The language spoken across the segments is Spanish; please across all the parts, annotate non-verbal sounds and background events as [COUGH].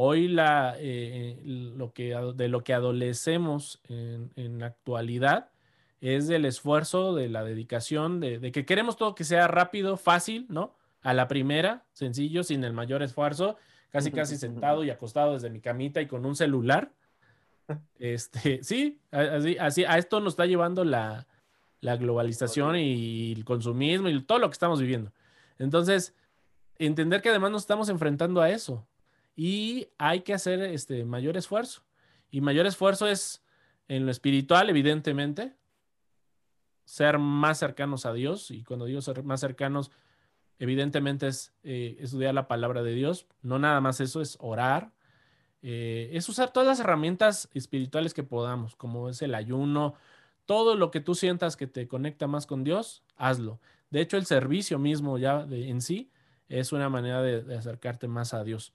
Hoy la, eh, lo que, de lo que adolecemos en, la actualidad es del esfuerzo, de la dedicación, de, de, que queremos todo que sea rápido, fácil, ¿no? A la primera, sencillo, sin el mayor esfuerzo, casi casi sentado y acostado desde mi camita y con un celular. Este, sí, así, así, a esto nos está llevando la, la globalización y el consumismo y todo lo que estamos viviendo. Entonces, entender que además nos estamos enfrentando a eso y hay que hacer este mayor esfuerzo. Y mayor esfuerzo es en lo espiritual, evidentemente, ser más cercanos a Dios. Y cuando digo ser más cercanos, evidentemente es eh, estudiar la palabra de Dios. No nada más eso, es orar. Eh, es usar todas las herramientas espirituales que podamos, como es el ayuno, todo lo que tú sientas que te conecta más con Dios, hazlo. De hecho, el servicio mismo ya en sí es una manera de acercarte más a Dios.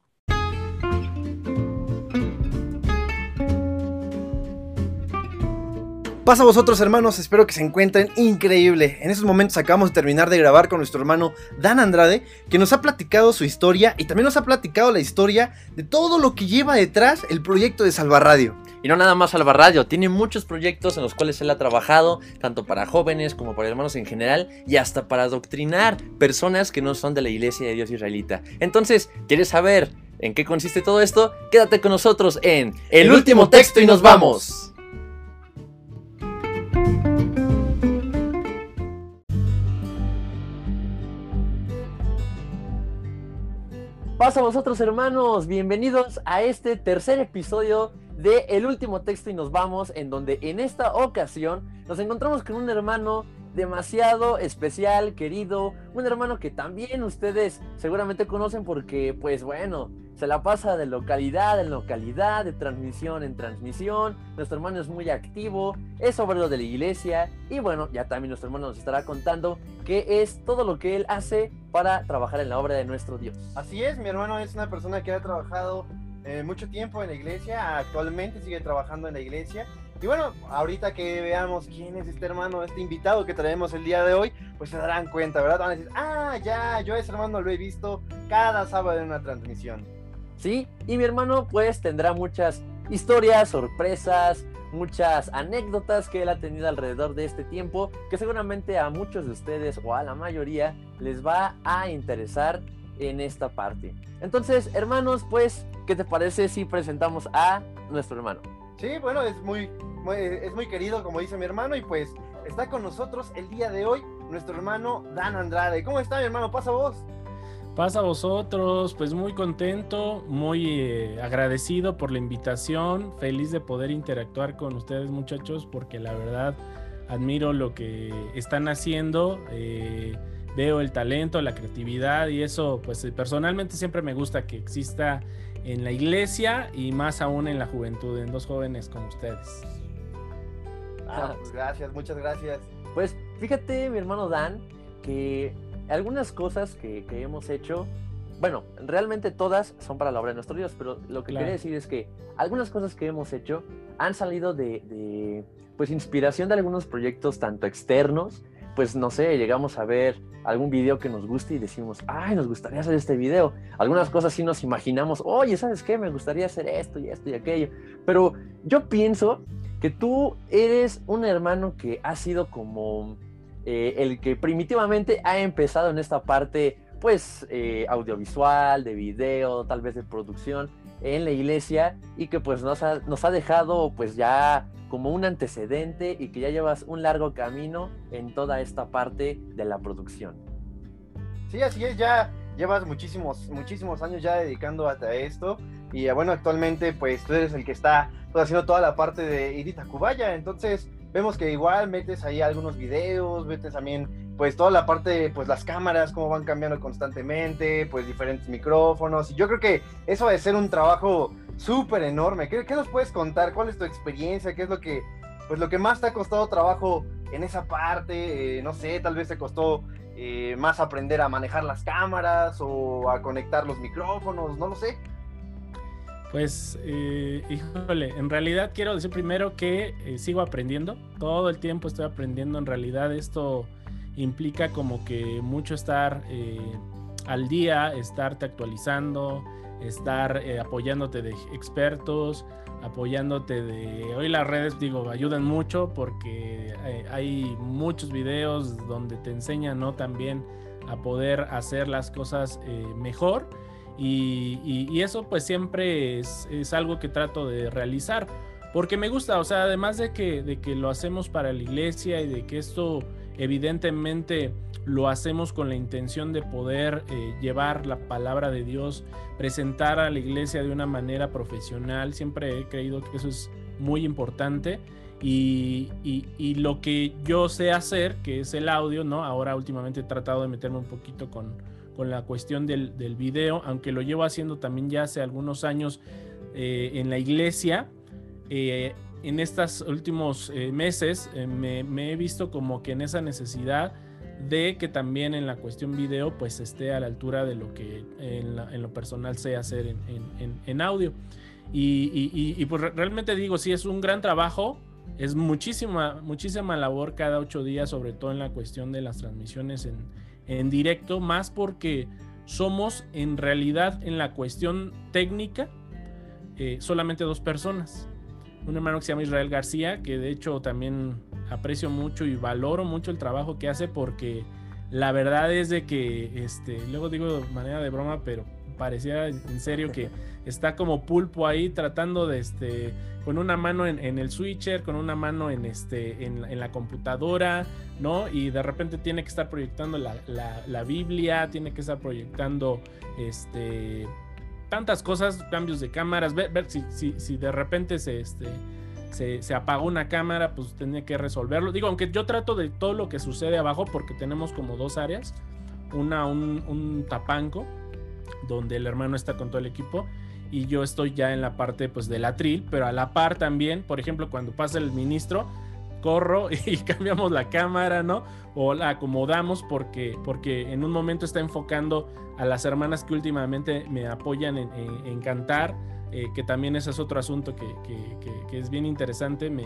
Pasa a vosotros hermanos, espero que se encuentren increíble. En estos momentos acabamos de terminar de grabar con nuestro hermano Dan Andrade, que nos ha platicado su historia y también nos ha platicado la historia de todo lo que lleva detrás el proyecto de Radio. Y no nada más Radio, tiene muchos proyectos en los cuales él ha trabajado, tanto para jóvenes como para hermanos en general, y hasta para adoctrinar personas que no son de la iglesia de Dios israelita. Entonces, ¿quieres saber en qué consiste todo esto? Quédate con nosotros en El, último texto y nos vamos. Pasa a vosotros hermanos? Bienvenidos a este tercer episodio de El último texto y nos vamos, en donde en esta ocasión nos encontramos con un hermano demasiado especial, querido, un hermano que también ustedes seguramente conocen porque pues bueno, se la pasa de localidad en localidad, de transmisión en transmisión. Nuestro hermano es muy activo, es obrero de la iglesia y bueno, ya también nuestro hermano nos estará contando qué es todo lo que él hace para trabajar en la obra de nuestro Dios. Así es, mi hermano es una persona que ha trabajado eh, mucho tiempo en la iglesia, actualmente sigue trabajando en la iglesia. Y bueno, ahorita que veamos quién es este hermano, este invitado que traemos el día de hoy, pues se darán cuenta, ¿verdad? Van a decir, ah, ya, yo a ese hermano lo he visto cada sábado en una transmisión. ¿sí? Y mi hermano pues tendrá muchas historias, sorpresas, muchas anécdotas que él ha tenido alrededor de este tiempo, que seguramente a muchos de ustedes o a la mayoría les va a interesar en esta parte. Entonces, hermanos, pues, ¿qué te parece si presentamos a nuestro hermano? Sí, bueno, es muy, es muy querido, como dice mi hermano, y pues está con nosotros el día de hoy nuestro hermano Dan Andrade. ¿Cómo está mi hermano? Pasa vos. Pasa a vosotros, pues muy contento, muy eh, agradecido por la invitación, feliz de poder interactuar con ustedes muchachos, porque la verdad admiro lo que están haciendo, eh, veo el talento, la creatividad y eso, pues personalmente siempre me gusta que exista en la iglesia y más aún en la juventud, en dos jóvenes como ustedes. Ah, pues gracias, muchas gracias. Pues fíjate, mi hermano Dan, que algunas cosas que, hemos hecho, bueno, realmente todas son para la obra de nuestro Dios, pero lo que quería decir es que algunas cosas que hemos hecho han salido de, pues, inspiración de algunos proyectos tanto externos, pues no sé, llegamos a ver algún video que nos guste y decimos, ay, nos gustaría hacer este video. Algunas cosas sí nos imaginamos, oye, ¿sabes qué? Me gustaría hacer esto y esto y aquello. Pero yo pienso que tú eres un hermano que ha sido como eh, el que primitivamente ha empezado en esta parte, pues, eh, audiovisual, de video, tal vez de producción en la iglesia y que pues nos ha, nos ha dejado pues ya como un antecedente y que ya llevas un largo camino en toda esta parte de la producción. Sí, así es, ya llevas muchísimos, muchísimos años ya dedicando a esto y bueno, actualmente pues tú eres el que está pues, haciendo toda la parte de Irita Cubaya, entonces vemos que igual metes ahí algunos videos, metes también pues toda la parte, pues las cámaras, cómo van cambiando constantemente, pues diferentes micrófonos. Y yo creo que eso de ser un trabajo súper enorme. ¿Qué, nos puedes contar? ¿Cuál es tu experiencia? ¿Qué es lo que, pues lo que más te ha costado trabajo en esa parte? Eh, no sé, tal vez te costó eh, más aprender a manejar las cámaras o a conectar los micrófonos, no lo sé. Pues, eh, híjole, en realidad quiero decir primero que eh, sigo aprendiendo. Todo el tiempo estoy aprendiendo. En realidad esto implica como que mucho estar eh, al día, estarte actualizando, estar eh, apoyándote de expertos, apoyándote de... Hoy las redes, digo, ayudan mucho porque eh, hay muchos videos donde te enseñan, ¿no? También a poder hacer las cosas eh, mejor. Y, eso pues siempre es, es, algo que trato de realizar. Porque me gusta, o sea, además de que, de que lo hacemos para la iglesia y de que esto evidentemente lo hacemos con la intención de poder eh, llevar la palabra de Dios, presentar a la iglesia de una manera profesional. Siempre he creído que eso es muy importante. Y, lo que yo sé hacer, que es el audio, ¿no? Ahora últimamente he tratado de meterme un poquito con, con la cuestión del, del, video, aunque lo llevo haciendo también ya hace algunos años eh, en la iglesia. Eh, en estos últimos meses me, me, he visto como que en esa necesidad de que también en la cuestión video pues esté a la altura de lo que en, lo personal sé hacer en, audio. Y, pues realmente digo, sí, es un gran trabajo, es muchísima, muchísima labor cada ocho días, sobre todo en la cuestión de las transmisiones en, directo, más porque somos en realidad en la cuestión técnica eh, solamente dos personas. Un hermano que se llama Israel García, que de hecho también aprecio mucho y valoro mucho el trabajo que hace porque la verdad es de que, este, luego digo de manera de broma, pero parecía en serio que [LAUGHS] está como pulpo ahí tratando de, este, con una mano en, el switcher, con una mano en, este, en, la computadora, ¿no? Y de repente tiene que estar proyectando la, Biblia, tiene que estar proyectando, este, tantas cosas, cambios de cámaras, ver, ver si, si, si de repente se, este, se, apagó una cámara, pues tenía que resolverlo. Digo, aunque yo trato de todo lo que sucede abajo, porque tenemos como dos áreas. Una, un, tapanco, donde el hermano está con todo el equipo, y yo estoy ya en la parte pues del atril, pero a la par también, por ejemplo, cuando pasa el ministro, corro [LAUGHS] y cambiamos la cámara, ¿no? O la acomodamos porque, porque en un momento está enfocando a las hermanas que últimamente me apoyan en cantar eh, que también ese es otro asunto que, es bien interesante, me,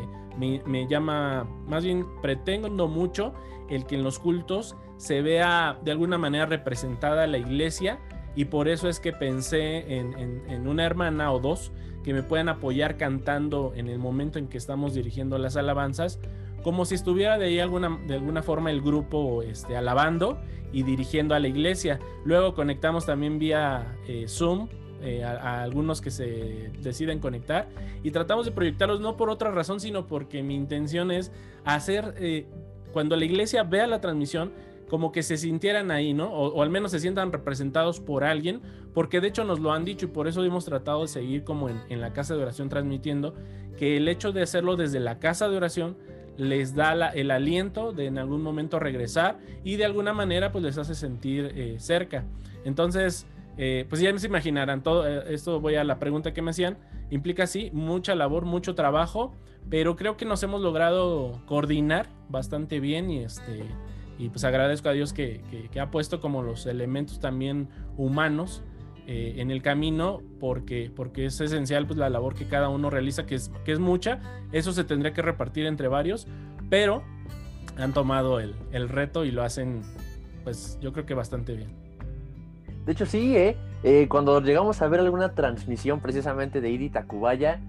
me, llama, más bien pretendo mucho el que en los cultos se vea de alguna manera representada la iglesia y por eso es que pensé en, una hermana o dos que me puedan apoyar cantando en el momento en que estamos dirigiendo las alabanzas, como si estuviera de ahí alguna, de alguna forma el grupo este, alabando y dirigiendo a la iglesia. Luego conectamos también vía eh, Zoom eh, a, algunos que se deciden conectar y tratamos de proyectarlos no por otra razón, sino porque mi intención es hacer, eh, cuando la iglesia vea la transmisión, como que se sintieran ahí, ¿no? O, al menos se sientan representados por alguien, porque de hecho nos lo han dicho y por eso hemos tratado de seguir como en, la casa de oración transmitiendo, que el hecho de hacerlo desde la casa de oración les da el aliento de en algún momento regresar y de alguna manera pues les hace sentir eh, cerca. Entonces, eh, pues ya se imaginarán, todo eh, esto voy a la pregunta que me hacían, implica sí, mucha labor, mucho trabajo, pero creo que nos hemos logrado coordinar bastante bien y este y pues agradezco a Dios que, ha puesto como los elementos también humanos eh, en el camino porque, porque es esencial pues la labor que cada uno realiza, que es, que es mucha, eso se tendría que repartir entre varios, pero han tomado el, el reto y lo hacen pues yo creo que bastante bien. De hecho, sí, ¿eh? ¿eh? cuando llegamos a ver alguna transmisión precisamente de Iri Tacubaya,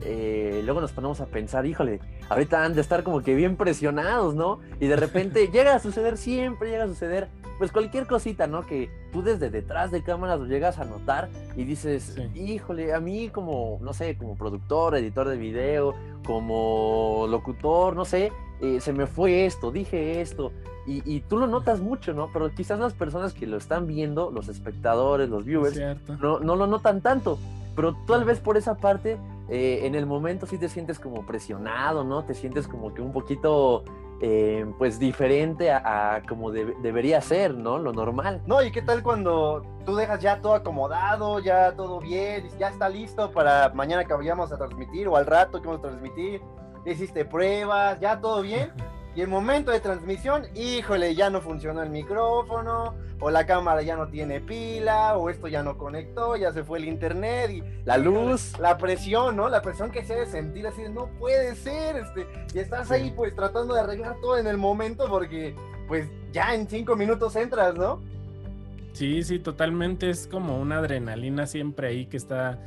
eh, luego nos ponemos a pensar, híjole, ahorita han de estar como que bien presionados, ¿no? Y de repente [LAUGHS] llega a suceder, siempre llega a suceder, pues cualquier cosita, ¿no? Que tú desde detrás de cámaras lo llegas a notar y dices, híjole, a mí como, no sé, como productor, editor de video, como locutor, no sé, eh, se me fue esto, dije esto, y, tú lo notas mucho, ¿no? Pero quizás las personas que lo están viendo, los espectadores, los viewers, no, no, lo notan tanto. Pero tal vez por esa parte, eh, en el momento sí te sientes como presionado, ¿no? Te sientes como que un poquito, eh, pues, diferente a, como debería ser, ¿no? Lo normal. No, ¿y qué tal cuando tú dejas ya todo acomodado, ya todo bien, ya está listo para mañana que vayamos a transmitir o al rato que vamos a transmitir? Hiciste pruebas, ya todo bien. [LAUGHS] Y el momento de transmisión, híjole, ya no funcionó el micrófono, o la cámara ya no tiene pila, o esto ya no conectó, ya se fue el internet y la luz, la presión, ¿no? La presión que se debe sentir así de no puede ser, este, y estás ahí pues tratando de arreglar todo en el momento porque pues ya en cinco minutos entras, ¿no? Sí, sí, totalmente. Es como una adrenalina siempre ahí que está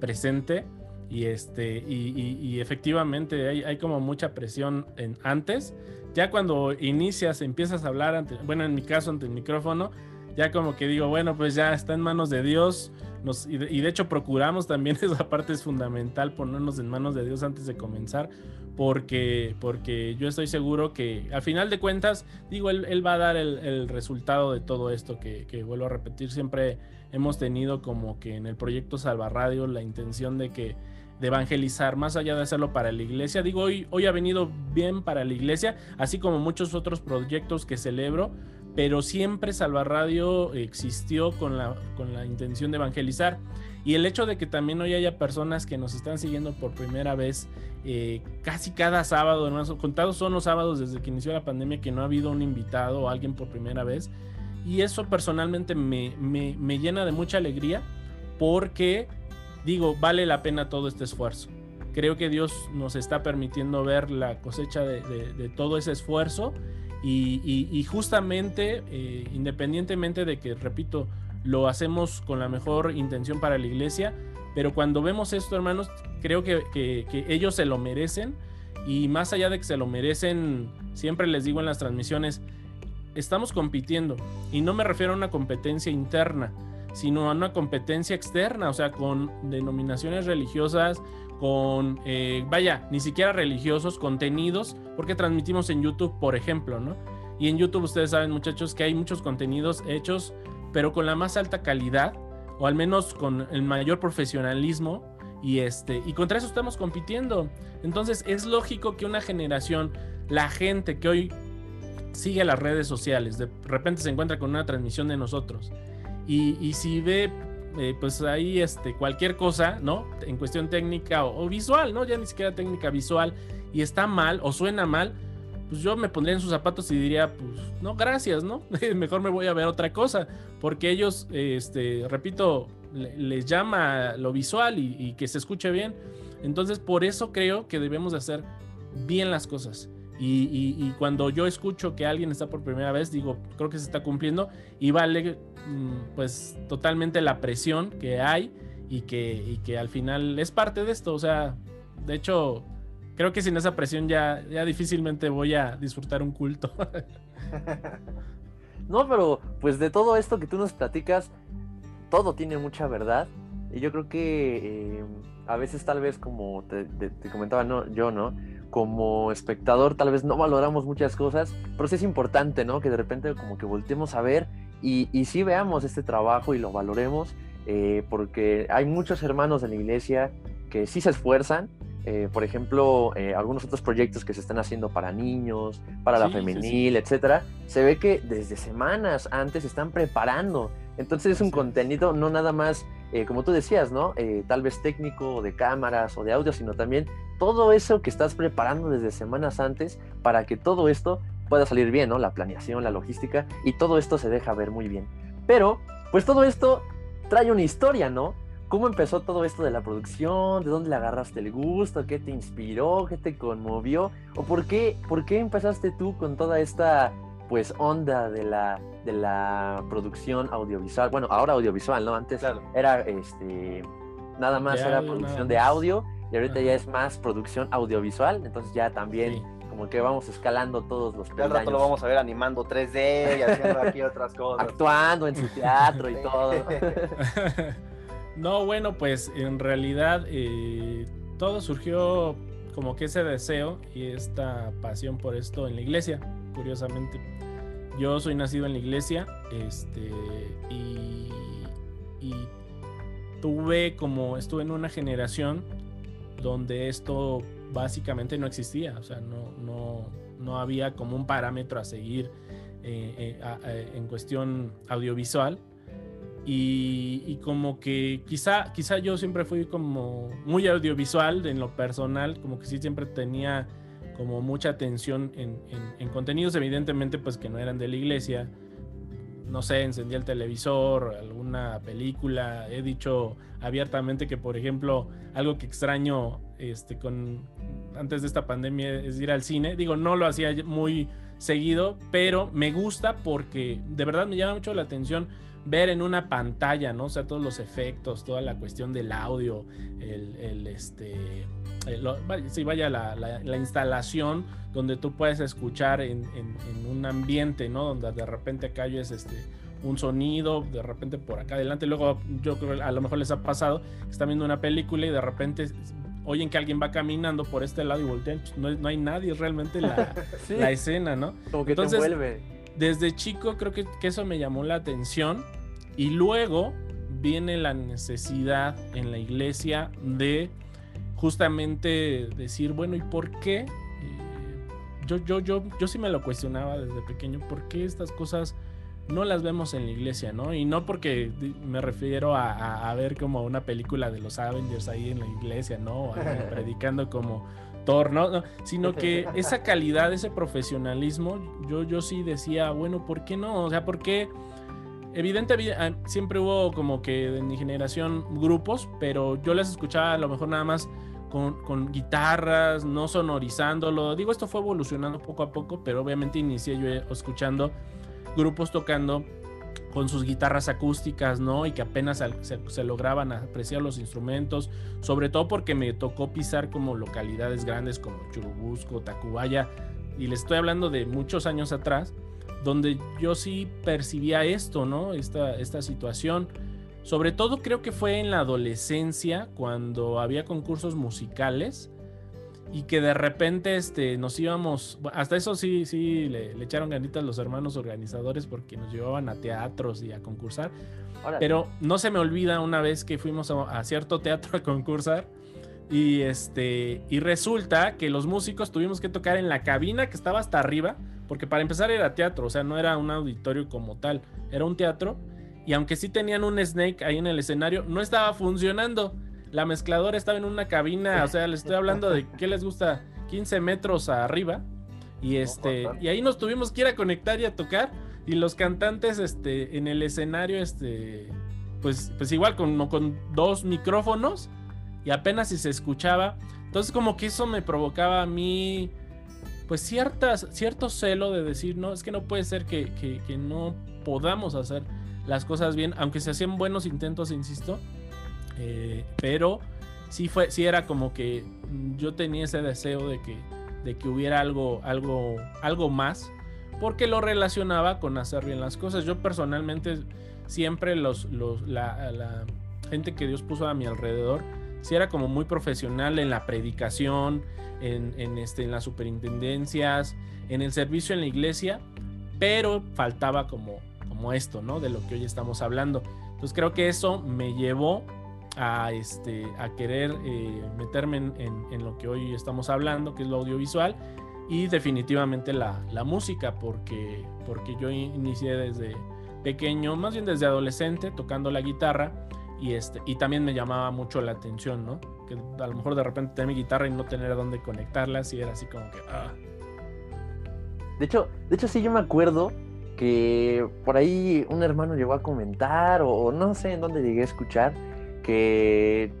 presente. Y este, y, efectivamente hay, hay, como mucha presión en, antes. Ya cuando inicias, empiezas a hablar, bueno, en mi caso, ante el micrófono, ya como que digo, bueno, pues ya está en manos de Dios. Nos, y, de, hecho procuramos [LAUGHS] también, esa parte es fundamental, ponernos en manos de Dios antes de comenzar, porque, porque yo estoy seguro que al final de cuentas, digo, Él, va a dar el, resultado de todo esto que, que, vuelvo a repetir, siempre hemos tenido como que en el proyecto Salva Radio la intención de que de evangelizar, más allá de hacerlo para la iglesia. Digo, hoy, hoy ha venido bien para la iglesia, así como muchos otros proyectos que celebro, pero siempre Salva Radio existió con la, con la intención de evangelizar. Y el hecho de que también hoy haya personas que nos están siguiendo por primera vez, eh, casi cada sábado, contados son los sábados desde que inició la pandemia que no ha habido un invitado o alguien por primera vez. Y eso personalmente me, me, me llena de mucha alegría porque digo, vale la pena todo este esfuerzo. Creo que Dios nos está permitiendo ver la cosecha de, todo ese esfuerzo y, justamente, eh, independientemente de que, repito, lo hacemos con la mejor intención para la iglesia, pero cuando vemos esto, hermanos, creo que, que ellos se lo merecen y más allá de que se lo merecen, siempre les digo en las transmisiones, estamos compitiendo y no me refiero a una competencia interna, sino a una competencia externa, o sea, con denominaciones religiosas, con, eh, vaya, ni siquiera religiosos, contenidos, porque transmitimos en YouTube, por ejemplo, ¿no? Y en YouTube ustedes saben, muchachos, que hay muchos contenidos hechos, pero con la más alta calidad, o al menos con el mayor profesionalismo, y este, y contra eso estamos compitiendo. Entonces es lógico que una generación, la gente que hoy sigue las redes sociales, de repente se encuentra con una transmisión de nosotros y, si ve, eh, pues ahí este, cualquier cosa, ¿no? En cuestión técnica o, visual, ¿no? Ya ni siquiera técnica visual y está mal o suena mal, pues yo me pondría en sus zapatos y diría, pues no, gracias, ¿no? [LAUGHS] Mejor me voy a ver otra cosa, porque ellos, este, repito, les llama lo visual y, que se escuche bien. Entonces, por eso creo que debemos de hacer bien las cosas. Y, y, cuando yo escucho que alguien está por primera vez, digo, creo que se está cumpliendo y vale pues totalmente la presión que hay y que, que al final es parte de esto. O sea, de hecho, creo que sin esa presión ya, ya difícilmente voy a disfrutar un culto. [LAUGHS] no, pero pues de todo esto que tú nos platicas, todo tiene mucha verdad. Y yo creo que eh, a veces tal vez como te, comentaba no, yo, ¿no? Como espectador tal vez no valoramos muchas cosas, pero sí es importante, ¿no? Que de repente como que volteemos a ver y, y sí veamos este trabajo y lo valoremos, eh, porque hay muchos hermanos de la iglesia que sí se esfuerzan. Eh, por ejemplo, eh, algunos otros proyectos que se están haciendo para niños, para la femenil, etcétera, se ve que desde semanas antes se están preparando. Entonces es un contenido no nada más, como tú decías, ¿no? tal vez técnico, de cámaras o de audio, sino también todo eso que estás preparando desde semanas antes para que todo esto pueda salir bien, ¿no? La planeación, la logística y todo esto se deja ver muy bien. Pero, pues todo esto trae una historia, ¿no? ¿Cómo empezó todo esto de la producción? ¿De dónde le agarraste el gusto? ¿Qué te inspiró? ¿Qué te conmovió? ¿O por qué, por qué empezaste tú con toda esta pues onda de la, de la producción audiovisual? Bueno, ahora audiovisual, ¿no? Antes era este nada más era producción de audio y ahorita ya es más producción audiovisual, entonces ya también como que vamos escalando todos los peldaños. Al rato lo vamos a ver animando 3D y haciendo aquí otras [LAUGHS] cosas. Actuando en su teatro y todo. [LAUGHS] no, bueno, pues en realidad eh, todo surgió como que ese deseo y esta pasión por esto en la iglesia, curiosamente. Yo soy nacido en la iglesia, este, y, y tuve como, estuve en una generación donde esto básicamente no existía, o sea, no, no, no había como un parámetro a seguir eh, eh, en cuestión audiovisual. Y, como que quizá, quizá yo siempre fui como muy audiovisual en lo personal, como que sí siempre tenía como mucha atención en, en, contenidos, evidentemente pues que no eran de la iglesia, no sé, encendía el televisor, alguna película. He dicho abiertamente que, por ejemplo, algo que extraño este, con, antes de esta pandemia es ir al cine. Digo, no lo hacía muy seguido, pero me gusta porque de verdad me llama mucho la atención ver en una pantalla, ¿no? O sea, todos los efectos, toda la cuestión del audio, el, este, sí, vaya la, instalación donde tú puedes escuchar en, un ambiente, ¿no? Donde de repente calles este, un sonido, de repente por acá adelante. Luego yo creo que a lo mejor les ha pasado, están viendo una película y de repente oyen que alguien va caminando por este lado y voltean, pues, no, hay nadie realmente la, [LAUGHS] la escena, ¿no? Como que Entonces, te envuelve. Desde chico creo que, que eso me llamó la atención y luego viene la necesidad en la iglesia de justamente decir, bueno, ¿y por qué? Eh, yo, yo, yo, yo sí me lo cuestionaba desde pequeño, ¿por qué estas cosas no las vemos en la iglesia, ¿no? Y no porque me refiero a, ver como una película de los Avengers ahí en la iglesia, ¿no? [LAUGHS] predicando como Thor, ¿no? Sino que [LAUGHS] esa calidad, ese profesionalismo, yo, yo sí decía, bueno, ¿por qué no? O sea, ¿por qué? Evidentemente ah, siempre hubo como que en mi generación grupos, pero yo les escuchaba a lo mejor nada más con, con, guitarras, no sonorizándolo. Digo, esto fue evolucionando poco a poco, pero obviamente inicié yo escuchando grupos tocando con sus guitarras acústicas, ¿no? Y que apenas se, lograban apreciar los instrumentos, sobre todo porque me tocó pisar como localidades grandes como Churubusco, Tacubaya, y les estoy hablando de muchos años atrás, donde yo sí percibía esto, ¿no? Esta, esta situación. Sobre todo creo que fue en la adolescencia, cuando había concursos musicales y que de repente este, nos íbamos, hasta eso sí, sí, le, echaron ganitas los hermanos organizadores porque nos llevaban a teatros y a concursar. Pero no se me olvida una vez que fuimos a, cierto teatro a concursar y, este, y resulta que los músicos tuvimos que tocar en la cabina que estaba hasta arriba, porque para empezar era teatro, o sea, no era un auditorio como tal, era un teatro. Y aunque sí tenían un snake ahí en el escenario, no estaba funcionando la mezcladora estaba en una cabina, o sea, les estoy hablando de qué les gusta, 15 metros arriba. Y este, y ahí nos tuvimos que ir a conectar y a tocar. Y los cantantes, este, en el escenario, este, pues, pues igual con, con dos micrófonos y apenas si se escuchaba. Entonces, como que eso me provocaba a mí, pues ciertas, cierto celo de decir, no, es que no puede ser que, que, que no podamos hacer las cosas bien, aunque se hacían buenos intentos, insisto eh, pero sí fue, sí era como que yo tenía ese deseo de que, de que hubiera algo, algo, algo más, porque lo relacionaba con hacer bien las cosas. Yo personalmente siempre los, la, gente que Dios puso a mi alrededor, sí era como muy profesional en la predicación, en, en, este, en las superintendencias, en el servicio en la iglesia, pero faltaba como, como esto, ¿no? De lo que hoy estamos hablando. Entonces creo que eso me llevó a, este, a querer eh, meterme en, lo que hoy estamos hablando, que es lo audiovisual, y definitivamente la, música, porque, porque yo inicié desde pequeño, más bien desde adolescente, tocando la guitarra, y, este, y también me llamaba mucho la atención, ¿no? Que a lo mejor de repente tener mi guitarra y no tener a dónde conectarla, y era así como que... Ah. De hecho, de hecho sí yo me acuerdo que por ahí un hermano llegó a comentar o no sé en dónde llegué a escuchar que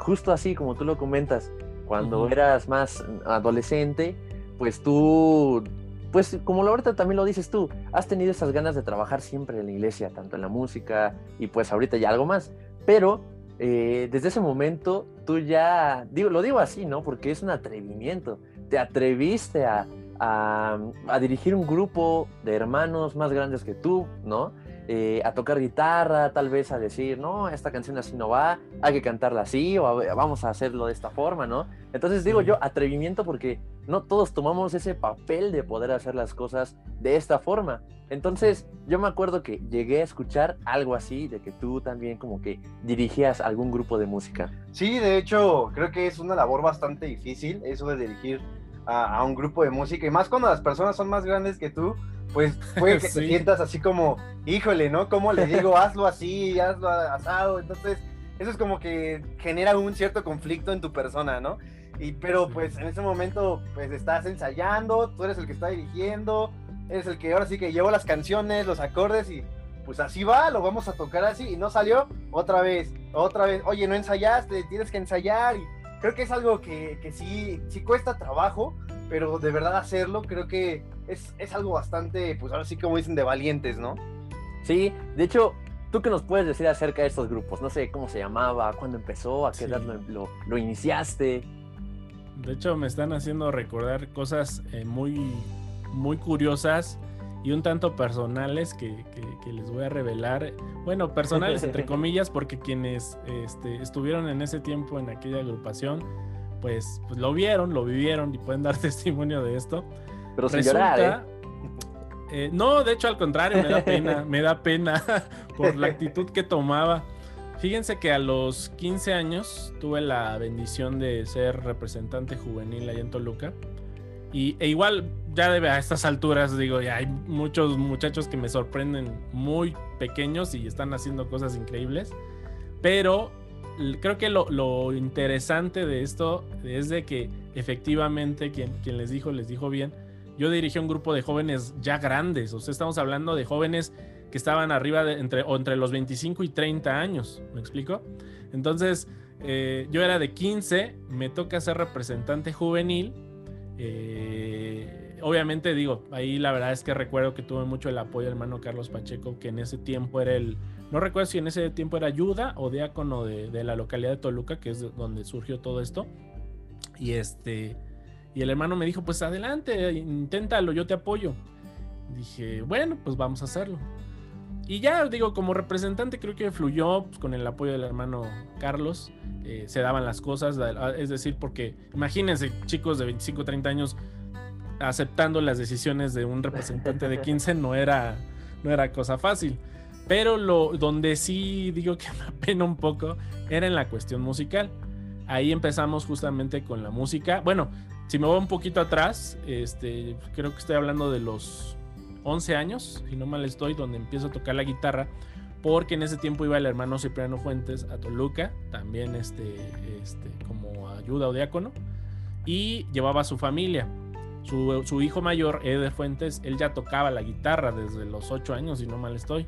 justo así como tú lo comentas, cuando eras más adolescente, pues tú, pues como ahorita también lo dices tú, has tenido esas ganas de trabajar siempre en la iglesia, tanto en la música y pues ahorita ya algo más, pero eh, desde ese momento tú ya, digo, lo digo así, ¿no? Porque es un atrevimiento, te atreviste a, a, a dirigir un grupo de hermanos más grandes que tú, ¿no? Eh, a tocar guitarra, tal vez a decir, no, esta canción así no va, hay que cantarla así, o vamos a hacerlo de esta forma, ¿no? Entonces digo yo, atrevimiento porque no todos tomamos ese papel de poder hacer las cosas de esta forma. Entonces yo me acuerdo que llegué a escuchar algo así, de que tú también como que dirigías algún grupo de música. Sí, de hecho, creo que es una labor bastante difícil eso de dirigir a, a un grupo de música, y más cuando las personas son más grandes que tú pues [LAUGHS] puede que te sientas así como, híjole, ¿no? ¿Cómo le digo, [LAUGHS] hazlo así, hazlo asado? Entonces, eso es como que genera un cierto conflicto en tu persona, ¿no? Y, pero pues en ese momento, pues estás ensayando, tú eres el que está dirigiendo, eres el que ahora sí que llevo las canciones, los acordes y pues así va, lo vamos a tocar así y no salió otra vez, otra vez, oye, no ensayaste, tienes que ensayar y creo que es algo que, que sí, sí cuesta trabajo, pero de verdad hacerlo creo que es, algo bastante, pues ahora sí como dicen, de valientes, ¿no? Sí, de hecho, ¿Tú qué nos puedes decir acerca de estos grupos? No sé cómo se llamaba, cuándo empezó, a qué edad lo, lo, iniciaste. De hecho, me están haciendo recordar cosas eh, muy, muy curiosas y un tanto personales que, que, les voy a revelar. Bueno, personales entre [LAUGHS] comillas, porque quienes este, estuvieron en ese tiempo en aquella agrupación, pues, pues, lo vieron, lo vivieron y pueden dar [LAUGHS] testimonio de esto. Pero sin llorar, ¿eh? Eh, no, de hecho al contrario, me da pena, [LAUGHS] me da pena [LAUGHS] por la actitud que tomaba. Fíjense que a los 15 años tuve la bendición de ser representante juvenil allá en Toluca. Y, e igual, ya debe a estas alturas, digo, ya hay muchos muchachos que me sorprenden muy pequeños y están haciendo cosas increíbles. Pero creo que lo, interesante de esto es de que efectivamente quien, quien les dijo, les dijo bien yo dirigí un grupo de jóvenes ya grandes, o sea, estamos hablando de jóvenes que estaban arriba de entre, o entre los 25 y 30 años, ¿me explico? Entonces, eh, yo era de 15, me toca ser representante juvenil. Eh, obviamente digo, ahí la verdad es que recuerdo que tuve mucho el apoyo del hermano Carlos Pacheco, que en ese tiempo era el, no recuerdo si en ese tiempo era ayuda o diácono de, de la localidad de Toluca, que es donde surgió todo esto. Y este, y el hermano me dijo, pues adelante, inténtalo, yo te apoyo. Dije, bueno, pues vamos a hacerlo. Y ya, digo, como representante creo que fluyó pues, con el apoyo del hermano Carlos. Eh, se daban las cosas, es decir, porque imagínense chicos de 25, 30 años aceptando las decisiones de un representante de 15 no era, no era cosa fácil. Pero lo, donde sí digo que [LAUGHS] me apena un poco era en la cuestión musical. Ahí empezamos justamente con la música. Bueno, si me voy un poquito atrás, este, creo que estoy hablando de los 11 años, si no mal estoy, donde empiezo a tocar la guitarra, porque en ese tiempo iba el hermano Cipriano Fuentes a Toluca, también este, este, como ayuda o diácono, y llevaba a su familia. Su, hijo mayor, Eder Fuentes, él ya tocaba la guitarra desde los 8 años, si no mal estoy.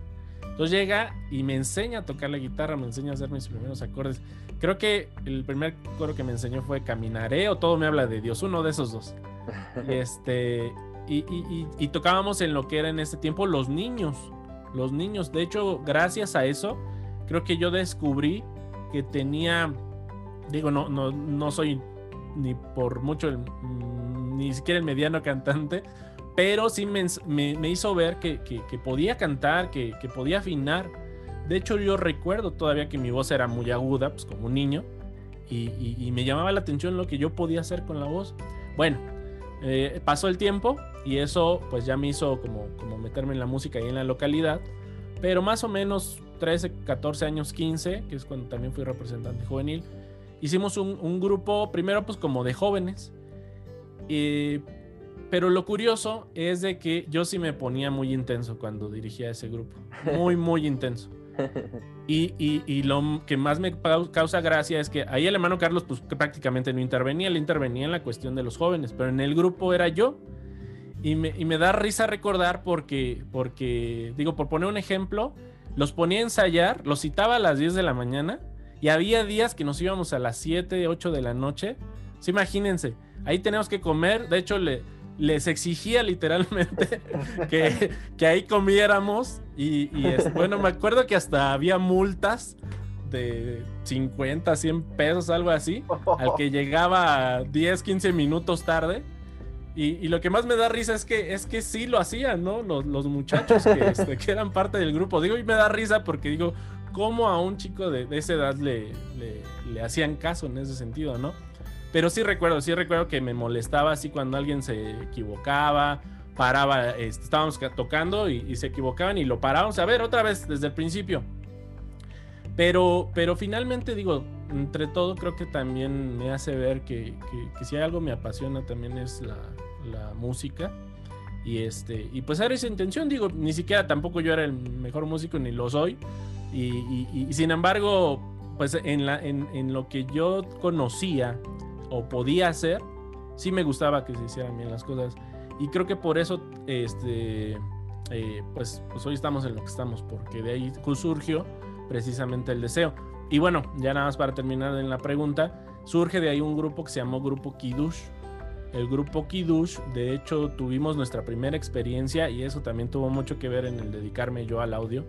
Entonces llega y me enseña a tocar la guitarra, me enseña a hacer mis primeros acordes. Creo que el primer coro que me enseñó fue Caminaré o Todo me habla de Dios, uno de esos dos. [LAUGHS] este, y, tocábamos en lo que era en ese tiempo los niños. Los niños. De hecho, gracias a eso, creo que yo descubrí que tenía. Digo, no, no, no soy ni por mucho ni siquiera el mediano cantante, pero sí me, me, hizo ver que, que, podía cantar, que, que podía afinar de hecho, yo recuerdo todavía que mi voz era muy aguda, pues como un niño, y, me llamaba la atención lo que yo podía hacer con la voz. Bueno, eh, pasó el tiempo y eso pues ya me hizo como, como meterme en la música y en la localidad, pero más o menos 13, 14 años, 15, que es cuando también fui representante juvenil, hicimos un, grupo primero pues como de jóvenes, pero lo curioso es de que yo sí me ponía muy intenso cuando dirigía ese grupo, muy, [LAUGHS] muy intenso. Y, lo que más me causa gracia es que ahí el hermano Carlos pues prácticamente no intervenía, él intervenía en la cuestión de los jóvenes, pero en el grupo era yo. Y me, da risa recordar porque, porque, digo, por poner un ejemplo, los ponía a ensayar, los citaba a las 10 de la mañana y había días que nos íbamos a las 7, 8 de la noche. Sí, imagínense, ahí tenemos que comer, de hecho le, les exigía literalmente [LAUGHS] que, que ahí comiéramos y, bueno, me acuerdo que hasta había multas de 50, 100 pesos, algo así, al que llegaba 10, 15 minutos tarde. Y, lo que más me da risa es que, es que sí lo hacían, ¿no? Los, los muchachos que, [LAUGHS] este, que, eran parte del grupo. Digo, y me da risa porque digo, ¿cómo a un chico de, esa edad le, le, le hacían caso en ese sentido, ¿no? Pero sí recuerdo, sí recuerdo que me molestaba así cuando alguien se equivocaba, paraba, este, estábamos tocando y, se equivocaban y lo parábamos a ver otra vez desde el principio. Pero, pero finalmente digo, entre todo creo que también me hace ver que, que, si hay algo me apasiona también es la, la, música. Y, este, y pues era esa intención, digo, ni siquiera tampoco yo era el mejor músico ni lo soy. Y, y, sin embargo, pues en, la, en, en, lo que yo conocía o podía hacer, sí me gustaba que se hicieran bien las cosas. Y creo que por eso, este, eh, pues, pues hoy estamos en lo que estamos, porque de ahí surgió precisamente el deseo. Y bueno, ya nada más para terminar en la pregunta, surge de ahí un grupo que se llamó Grupo Kidush. El grupo Kidush, de hecho, tuvimos nuestra primera experiencia y eso también tuvo mucho que ver en el dedicarme yo al audio.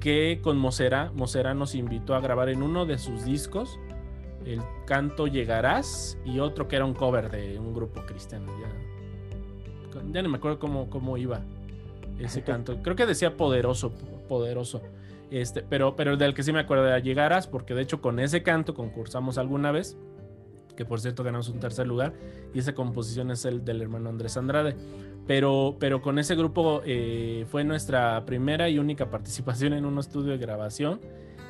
que con Mosera, Mosera nos invitó a grabar en uno de sus discos el canto Llegarás y otro que era un cover de un grupo cristiano. Ya, ya no me acuerdo cómo, cómo iba ese [LAUGHS] canto. Creo que decía poderoso, poderoso. Este, pero, pero del que sí me acuerdo era Llegarás, porque de hecho con ese canto concursamos alguna vez, que por cierto ganamos un tercer lugar, y esa composición es el del hermano Andrés Andrade. Pero, pero con ese grupo eh, fue nuestra primera y única participación en un estudio de grabación.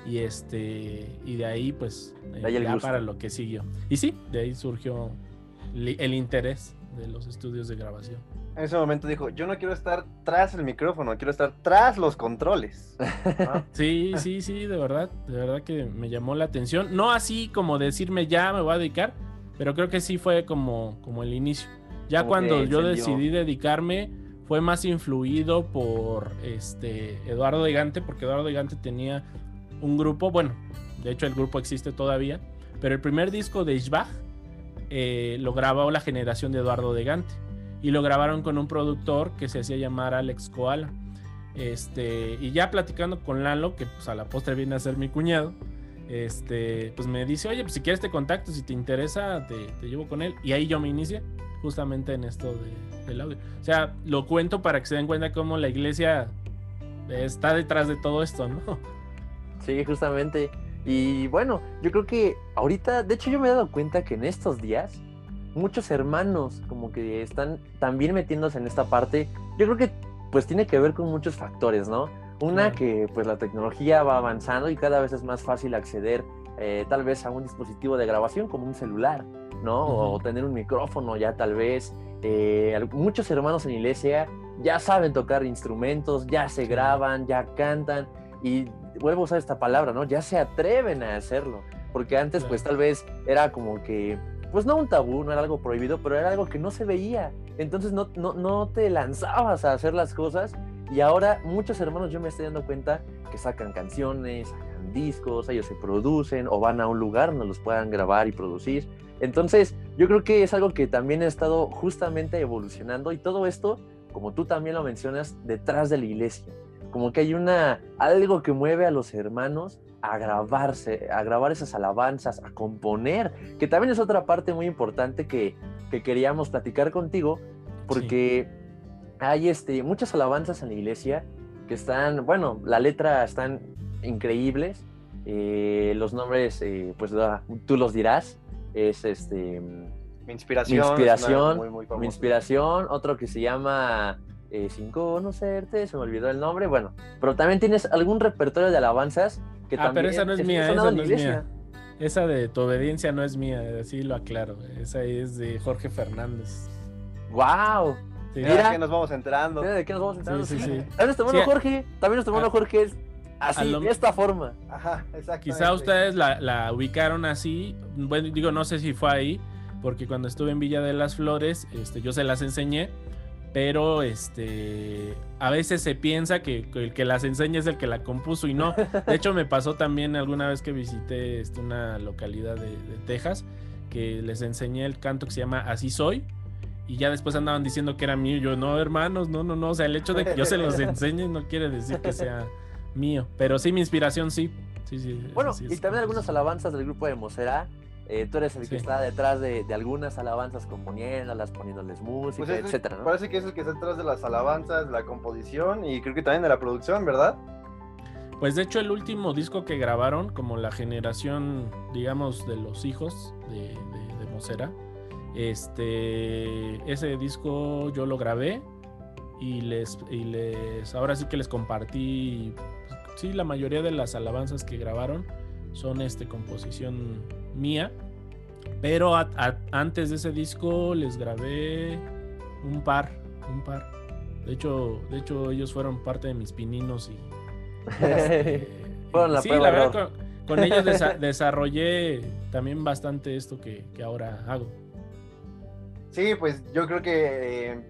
Y este y de ahí, pues, ahí ya para lo que siguió. Y sí, de ahí surgió el interés de los estudios de grabación. En ese momento dijo, yo no quiero estar tras el micrófono, quiero estar tras los controles. [LAUGHS] Sí, sí, sí, de verdad, de verdad que me llamó la atención. No así como decirme ya me voy a dedicar, pero creo que sí fue como, como el inicio. Ya cuando yo decidí dedicarme, fue más influido por este Eduardo de Gante, porque Eduardo de Gante tenía un grupo, bueno, de hecho el grupo existe todavía, pero el primer disco de Ishbach eh, lo grabó la generación de Eduardo de Gante y lo grabaron con un productor que se hacía llamar Alex Koala. Este, y ya platicando con Lalo, que pues a la postre viene a ser mi cuñado, este, pues me dice, oye, pues si quieres te contacto, si te interesa, te, te llevo con él. Y ahí yo me inicié justamente en esto de, del audio. O sea, lo cuento para que se den cuenta cómo la iglesia está detrás de todo esto, ¿no? Sí, justamente. Y bueno, yo creo que ahorita, de hecho yo me he dado cuenta que en estos días muchos hermanos como que están también metiéndose en esta parte. Yo creo que pues tiene que ver con muchos factores, ¿no? Una que pues la tecnología va avanzando y cada vez es más fácil acceder eh, tal vez a un dispositivo de grabación como un celular, ¿no? O tener un micrófono ya tal vez. Eh, muchos hermanos en iglesia ya saben tocar instrumentos, ya se graban, ya cantan y vuelvo a usar esta palabra, ¿no? Ya se atreven a hacerlo, porque antes pues tal vez era como que, pues no un tabú, no era algo prohibido, pero era algo que no se veía, entonces no, no, no te lanzabas a hacer las cosas y ahora muchos hermanos yo me estoy dando cuenta que sacan canciones, sacan discos, ellos se producen o van a un lugar donde los puedan grabar y producir. Entonces, yo creo que es algo que también ha estado justamente evolucionando y todo esto, como tú también lo mencionas, detrás de la iglesia como que hay una algo que mueve a los hermanos a grabarse, a grabar esas alabanzas, a componer, que también es otra parte muy importante que, que queríamos platicar contigo, porque hay este, muchas alabanzas en la iglesia que están, bueno, la letra están increíbles, eh, los nombres, eh, pues tú los dirás, es este... Mi inspiración. Mi inspiración, mi inspiración, otro que se llama eh, sin conocerte, se me olvidó el nombre, bueno, pero también tienes algún repertorio de alabanzas que ah, también pero esa no es mía, esa no es mía. Esa de tu obediencia no es mía, así lo aclaro. Esa es de Jorge Fernández. ¡Wow! Mira, que nos vamos entrando. Mira de qué nos vamos entrando. Sí, sí, sí. [LAUGHS] También nuestro hermano Jorge, también nuestro hermano ah. Jorge es así, de esta forma. Ajá, exacto. Quizá ustedes la, la, ubicaron así. Bueno, digo, no sé si fue ahí, porque cuando estuve en Villa de las Flores, este, yo se las enseñé pero este a veces se piensa que, el que las enseña es el que la compuso y no. De hecho, me pasó también alguna vez que visité este, una localidad de, Texas que les enseñé el canto que se llama Así Soy. Y ya después andaban diciendo que era mío. Yo, no, hermanos, no, no, no. O sea, el hecho de que yo se los [LAUGHS] enseñe no quiere decir que sea mío. Pero sí, mi inspiración sí. sí, sí bueno, y también algunas alabanzas del grupo de Mosera eh, tú eres el que está detrás de, algunas alabanzas componiéndolas, poniéndoles música, pues etcétera, Parece que es el que está detrás de las alabanzas, la composición y creo que también de la producción, ¿verdad? Pues de hecho el último disco que grabaron, como la generación, digamos, de los hijos de, de, Mosera, este, ese disco yo lo grabé y les, y les, ahora sí que les compartí, sí, la mayoría de las alabanzas que grabaron son este composición mía. Pero antes de ese disco les grabé un par, un par. De hecho, de hecho ellos fueron parte de mis pininos y [LAUGHS] este, la sí, la verdad con, ellos [LAUGHS] desarrollé también bastante esto que, ahora hago. Sí, pues yo creo que eh,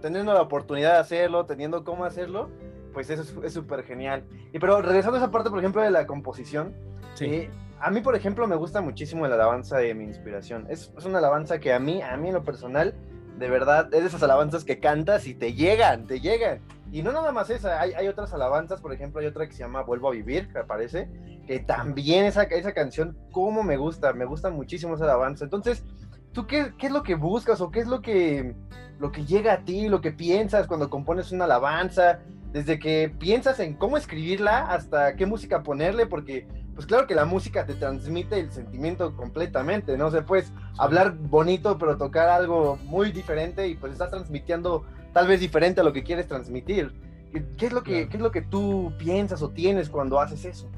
teniendo, la oportunidad de hacerlo, teniendo cómo hacerlo, pues eso es súper genial. Y pero regresando a esa parte, por ejemplo, de la composición, sí. Eh, a mí, por ejemplo, me gusta muchísimo la alabanza de mi inspiración. Es, una alabanza que a mí, a mí en lo personal, de verdad, es de esas alabanzas que cantas y te llegan, te llegan. Y no nada más esa, hay, hay, otras alabanzas, por ejemplo, hay otra que se llama Vuelvo a Vivir, me parece, que también esa, esa canción, como me gusta, me gusta muchísimo esa alabanza. Entonces, ¿tú qué, qué, es lo que buscas o qué es lo que, lo que llega a ti, lo que piensas cuando compones una alabanza? Desde que piensas en cómo escribirla hasta qué música ponerle, porque pues claro que la música te transmite el sentimiento completamente, ¿no? O sea, puedes hablar bonito, pero tocar algo muy diferente y pues estás transmitiendo tal vez diferente a lo que quieres transmitir. ¿Qué es lo que, ¿qué es lo que tú piensas o tienes cuando haces eso?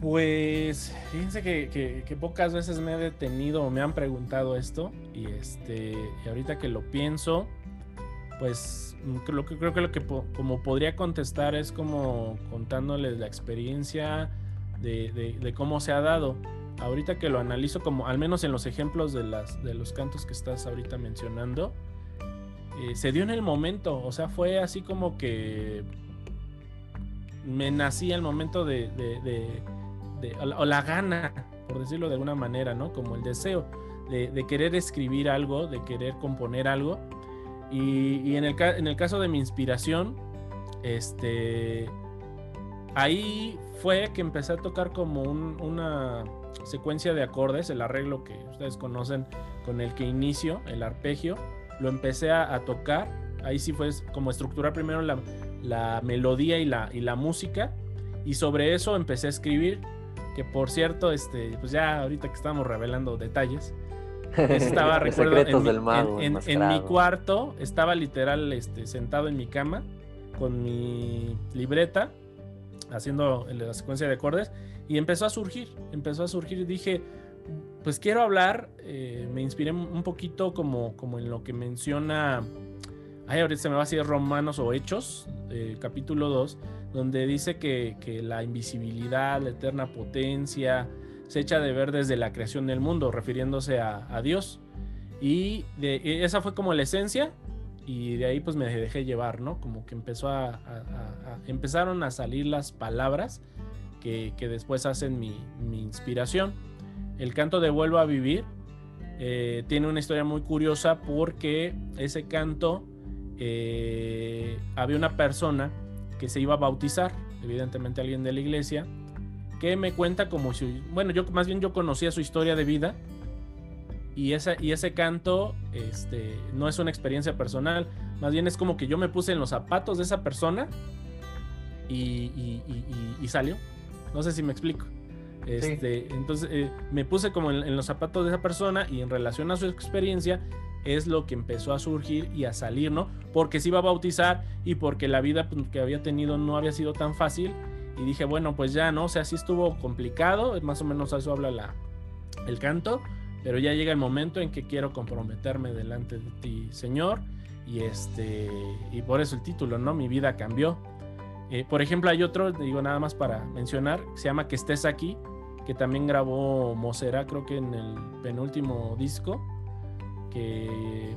Pues fíjense que, que, pocas veces me he detenido o me han preguntado esto y este y ahorita que lo pienso pues lo que creo que lo que como podría contestar es como contándoles la experiencia de, cómo se ha dado. Ahorita que lo analizo como, al menos en los ejemplos de, las, de los cantos que estás ahorita mencionando, eh, se dio en el momento, o sea, fue así como que me nací el momento de, de o la gana, por decirlo de alguna manera, ¿no? Como el deseo de, querer escribir algo, de querer componer algo y, en, el, caso de mi inspiración, este, ahí fue que empecé a tocar como una secuencia de acordes, el arreglo que ustedes conocen con el que inicio, el arpegio, lo empecé a, tocar. Ahí sí fue como estructurar primero la, la melodía y la, y la música y sobre eso empecé a escribir que por cierto este pues ya ahorita que estamos revelando detalles estaba, [LAUGHS] recuerdo, en, mi, cuarto, estaba literal este, sentado en mi cama con mi libreta, haciendo la secuencia de acordes, y empezó a surgir, empezó a surgir, y dije, pues quiero hablar, eh, me inspiré un poquito como, como en lo que menciona, ay, ahorita se me va a decir Romanos o Hechos, eh, capítulo 2, donde dice que, que la invisibilidad, la eterna potencia, se echa de ver desde la creación del mundo, refiriéndose a, Dios. Y de, esa fue como la esencia y de ahí pues me dejé llevar, ¿no? Como que empezó a, empezaron a salir las palabras que, después hacen mi, inspiración. El canto de Vuelvo a Vivir eh, tiene una historia muy curiosa porque ese canto eh, había una persona que se iba a bautizar, evidentemente alguien de la iglesia, que me cuenta como si, bueno, yo más bien yo conocía su historia de vida y, esa, y ese canto este, no es una experiencia personal, más bien es como que yo me puse en los zapatos de esa persona y, salió. No sé si me explico. Este, Entonces eh, me puse como en, los zapatos de esa persona y en relación a su experiencia es lo que empezó a surgir y a salir, ¿no? Porque se iba a bautizar y porque la vida pues, que había tenido no había sido tan fácil y dije, bueno, pues ya, ¿no? O sea, sí estuvo complicado, más o menos eso habla la, el canto, pero ya llega el momento en que quiero comprometerme delante de ti, Señor, y este, y por eso el título, ¿no? Mi vida cambió. Eh, por ejemplo, hay otro, digo nada más para mencionar, se llama Que estés aquí, que también grabó Mosera, creo que en el penúltimo disco, que,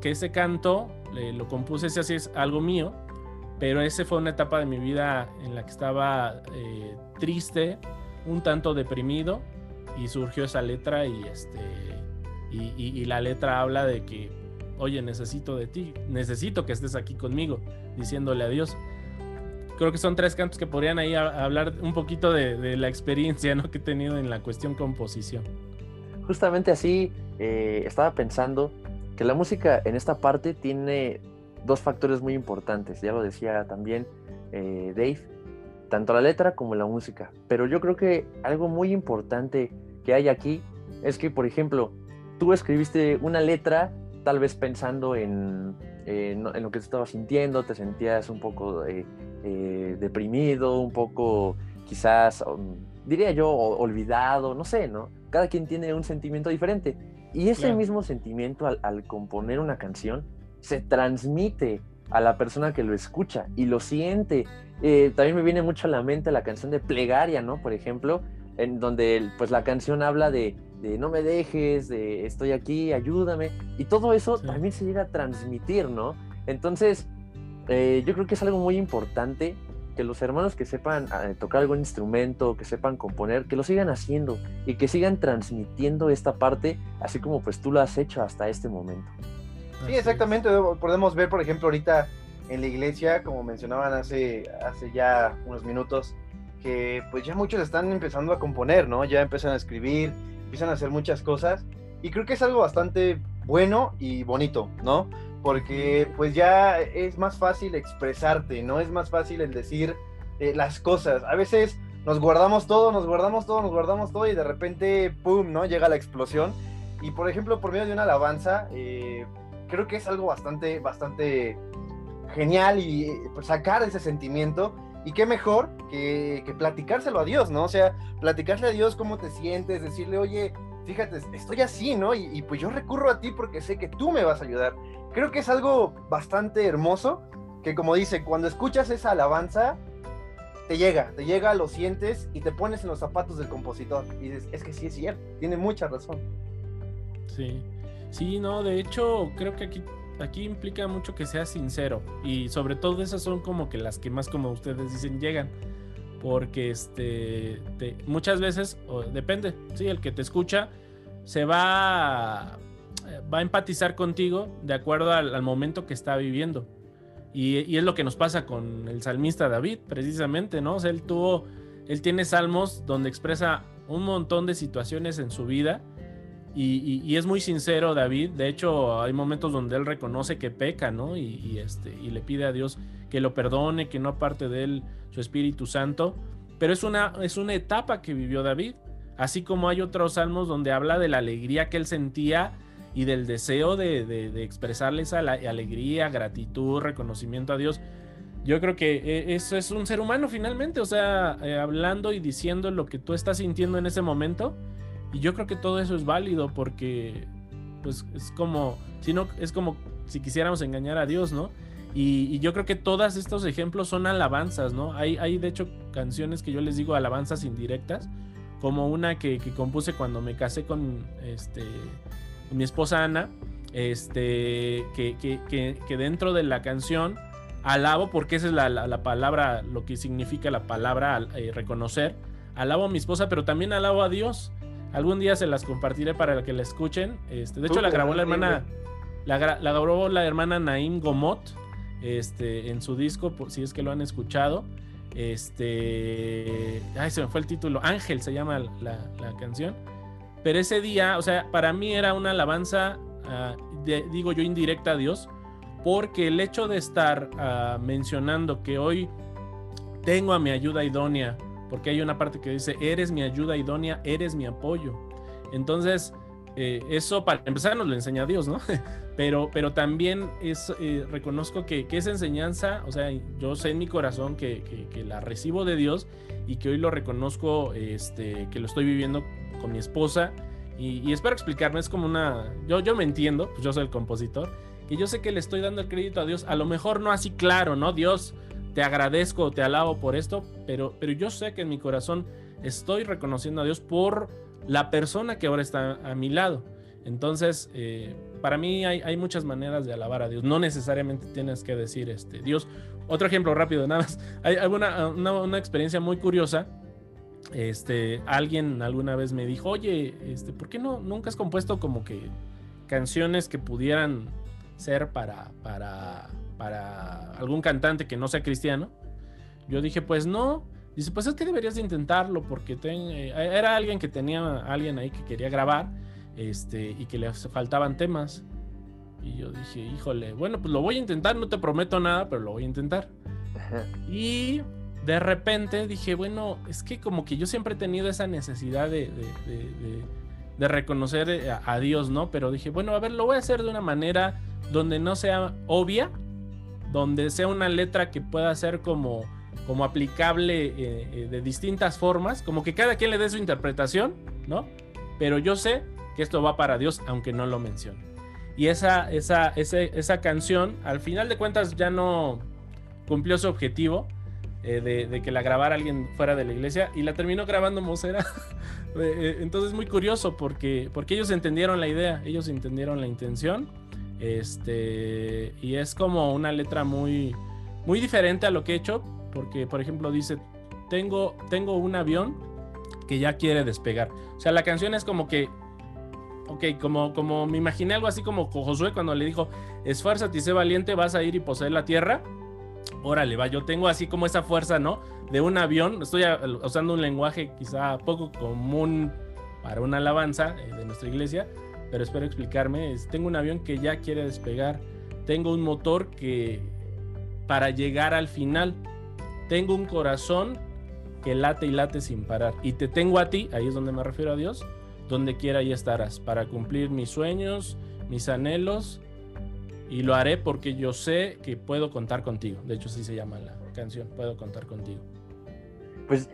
que ese canto lo compuse, ese así es algo mío, pero esa fue una etapa de mi vida en la que estaba eh, triste, un tanto deprimido y surgió esa letra y este y, la letra habla de que oye necesito de ti, necesito que estés aquí conmigo, diciéndole adiós. Creo que son tres cantos que podrían ahí hablar un poquito de, la experiencia ¿no? que he tenido en la cuestión composición. Justamente así eh, estaba pensando que la música en esta parte tiene dos factores muy importantes, ya lo decía también eh, Dave, tanto la letra como la música. Pero yo creo que algo muy importante que hay aquí es que, por ejemplo, tú escribiste una letra tal vez pensando en, en, lo que te estabas sintiendo, te sentías un poco eh, eh, deprimido, un poco quizás, um, diría yo, olvidado, no sé, ¿no? Cada quien tiene un sentimiento diferente. Y ese mismo sentimiento al componer una canción se transmite a la persona que lo escucha y lo siente. Eh, también me viene mucho a la mente la canción de Plegaria, ¿no? Por ejemplo, en donde pues la canción habla de, no me dejes, de estoy aquí, ayúdame, y todo eso también se llega a transmitir, ¿no? Entonces, eh, yo creo que es algo muy importante que los hermanos que sepan eh, tocar algún instrumento, que sepan componer, que lo sigan haciendo y que sigan transmitiendo esta parte, así como pues tú lo has hecho hasta este momento. Sí, exactamente. Podemos ver, por ejemplo, ahorita en la iglesia, como mencionaban hace, hace ya unos minutos, que pues ya muchos están empezando a componer, ¿no? Ya empiezan a escribir, empiezan a hacer muchas cosas. Y creo que es algo bastante bueno y bonito, ¿no? Porque pues ya es más fácil expresarte, ¿no? Es más fácil el decir eh, las cosas. A veces nos guardamos todo, nos guardamos todo, nos guardamos todo y de repente, ¡pum!, ¿no? Llega la explosión. Y por ejemplo, por medio de una alabanza, eh, creo que es algo bastante, bastante genial y pues, sacar ese sentimiento. Y qué mejor que, que, platicárselo a Dios, ¿no? O sea, platicarle a Dios cómo te sientes, decirle, oye, fíjate, estoy así, ¿no? Y, y, pues yo recurro a ti porque sé que tú me vas a ayudar. Creo que es algo bastante hermoso, que como dice, cuando escuchas esa alabanza, te llega, te llega, lo sientes y te pones en los zapatos del compositor. Y dices, es que sí es cierto, tiene mucha razón. Sí, sí, no, de hecho, creo que aquí aquí implica mucho que seas sincero y sobre todo esas son como que las que más como ustedes dicen llegan porque este muchas veces depende sí el que te escucha se va va a empatizar contigo de acuerdo al, momento que está viviendo. Y, es lo que nos pasa con el salmista David precisamente no o él tuvo él tiene salmos donde expresa un montón de situaciones en su vida y, es muy sincero David, de hecho hay momentos donde él reconoce que peca, ¿no? Y, este, y le pide a Dios que lo perdone, que no aparte de él su Espíritu Santo, pero es una, es una etapa que vivió David, así como hay otros salmos donde habla de la alegría que él sentía y del deseo de, de, expresarle esa alegría, gratitud, reconocimiento a Dios. Yo creo que eh, eso es un ser humano finalmente, o sea, eh, hablando y diciendo lo que tú estás sintiendo en ese momento y yo creo que todo eso es válido porque, pues, es como, si no, es como si quisiéramos engañar a Dios, ¿no? Y, yo creo que todos estos ejemplos son alabanzas, ¿no? Hay, hay de hecho canciones que yo les digo alabanzas indirectas, como una que, compuse cuando me casé con, este, mi esposa Ana, este, que, que, que, dentro de la canción alabo, porque esa es la, la, palabra, lo que significa la palabra eh, reconocer, alabo a mi esposa, pero también alabo a Dios. Algún día se las compartiré para que la escuchen. Este, de hecho, la grabó la hermana. La, grabó la hermana Naim Gomot. Este, en su disco, si es que lo han escuchado. Este. Ay, se me fue el título. Ángel se llama la, canción. Pero ese día, o sea, para mí era una alabanza, ah, digo yo, indirecta a Dios. Porque el hecho de estar ah, mencionando que hoy tengo a mi ayuda idónea porque hay una parte que dice, eres mi ayuda idónea, eres mi apoyo. Entonces, eh, eso para empezar nos lo enseña Dios, ¿no? [LAUGHS] pero, pero también es, eh, reconozco que, esa enseñanza, o sea, yo sé en mi corazón que, la recibo de Dios y que hoy lo reconozco, este, que lo estoy viviendo con mi esposa. Y, espero explicarme, es como una, yo, yo me entiendo, pues yo soy el compositor, que yo sé que le estoy dando el crédito a Dios, a lo mejor no así claro, ¿no? Dios, te agradezco, te alabo por esto, pero, pero yo sé que en mi corazón estoy reconociendo a Dios por la persona que ahora está a mi lado. Entonces, eh, para mí hay, muchas maneras de alabar a Dios. No necesariamente tienes que decir, este, Dios. Otro ejemplo rápido, [LAUGHS] nada más. Hay, una, una, experiencia muy curiosa. Este, alguien alguna vez me dijo, oye, este, ¿por qué no nunca has compuesto como que canciones que pudieran ser para, para para algún cantante que no sea cristiano. Yo dije, pues no. Dice, pues es que deberías de intentarlo porque eh, era alguien que tenía alguien ahí que quería grabar este, y que le faltaban temas. Y yo dije, híjole, bueno, pues lo voy a intentar, no te prometo nada, pero lo voy a intentar. Y de repente dije, bueno, es que como que yo siempre he tenido esa necesidad de, de, reconocer eh, a, a, Dios, ¿no? Pero dije, bueno, a ver, lo voy a hacer de una manera donde no sea obvia, donde sea una letra que pueda ser como, como aplicable eh, eh, de distintas formas, como que cada quien le dé su interpretación, ¿no? Pero yo sé que esto va para Dios, aunque no lo mencione. Y esa, esa, esa canción, al final de cuentas, ya no cumplió su objetivo eh, de, que la grabara alguien fuera de la iglesia y la terminó grabando Mosera. [LAUGHS] Entonces es muy curioso porque, porque ellos entendieron la idea, ellos entendieron la intención este, y es como una letra muy, muy diferente a lo que he hecho, porque por ejemplo dice, tengo, tengo un avión que ya quiere despegar. O sea, la canción es como que, ok, como, como me imaginé algo así como Josué cuando le dijo, esfuérzate y sé valiente, vas a ir y poseer la tierra. Órale, va, yo tengo así como esa fuerza, ¿no? De un avión, estoy usando un lenguaje quizá poco común para una alabanza eh, de nuestra iglesia, pero espero explicarme. tengo un avión que ya quiere despegar, tengo un motor que para llegar al final, tengo un corazón que late y late sin parar. Y te tengo a ti, ahí es donde me refiero a Dios, donde quiera y estarás, para cumplir mis sueños, mis anhelos, y lo haré porque yo sé que puedo contar contigo. De hecho, así se llama la canción, puedo contar contigo. Pues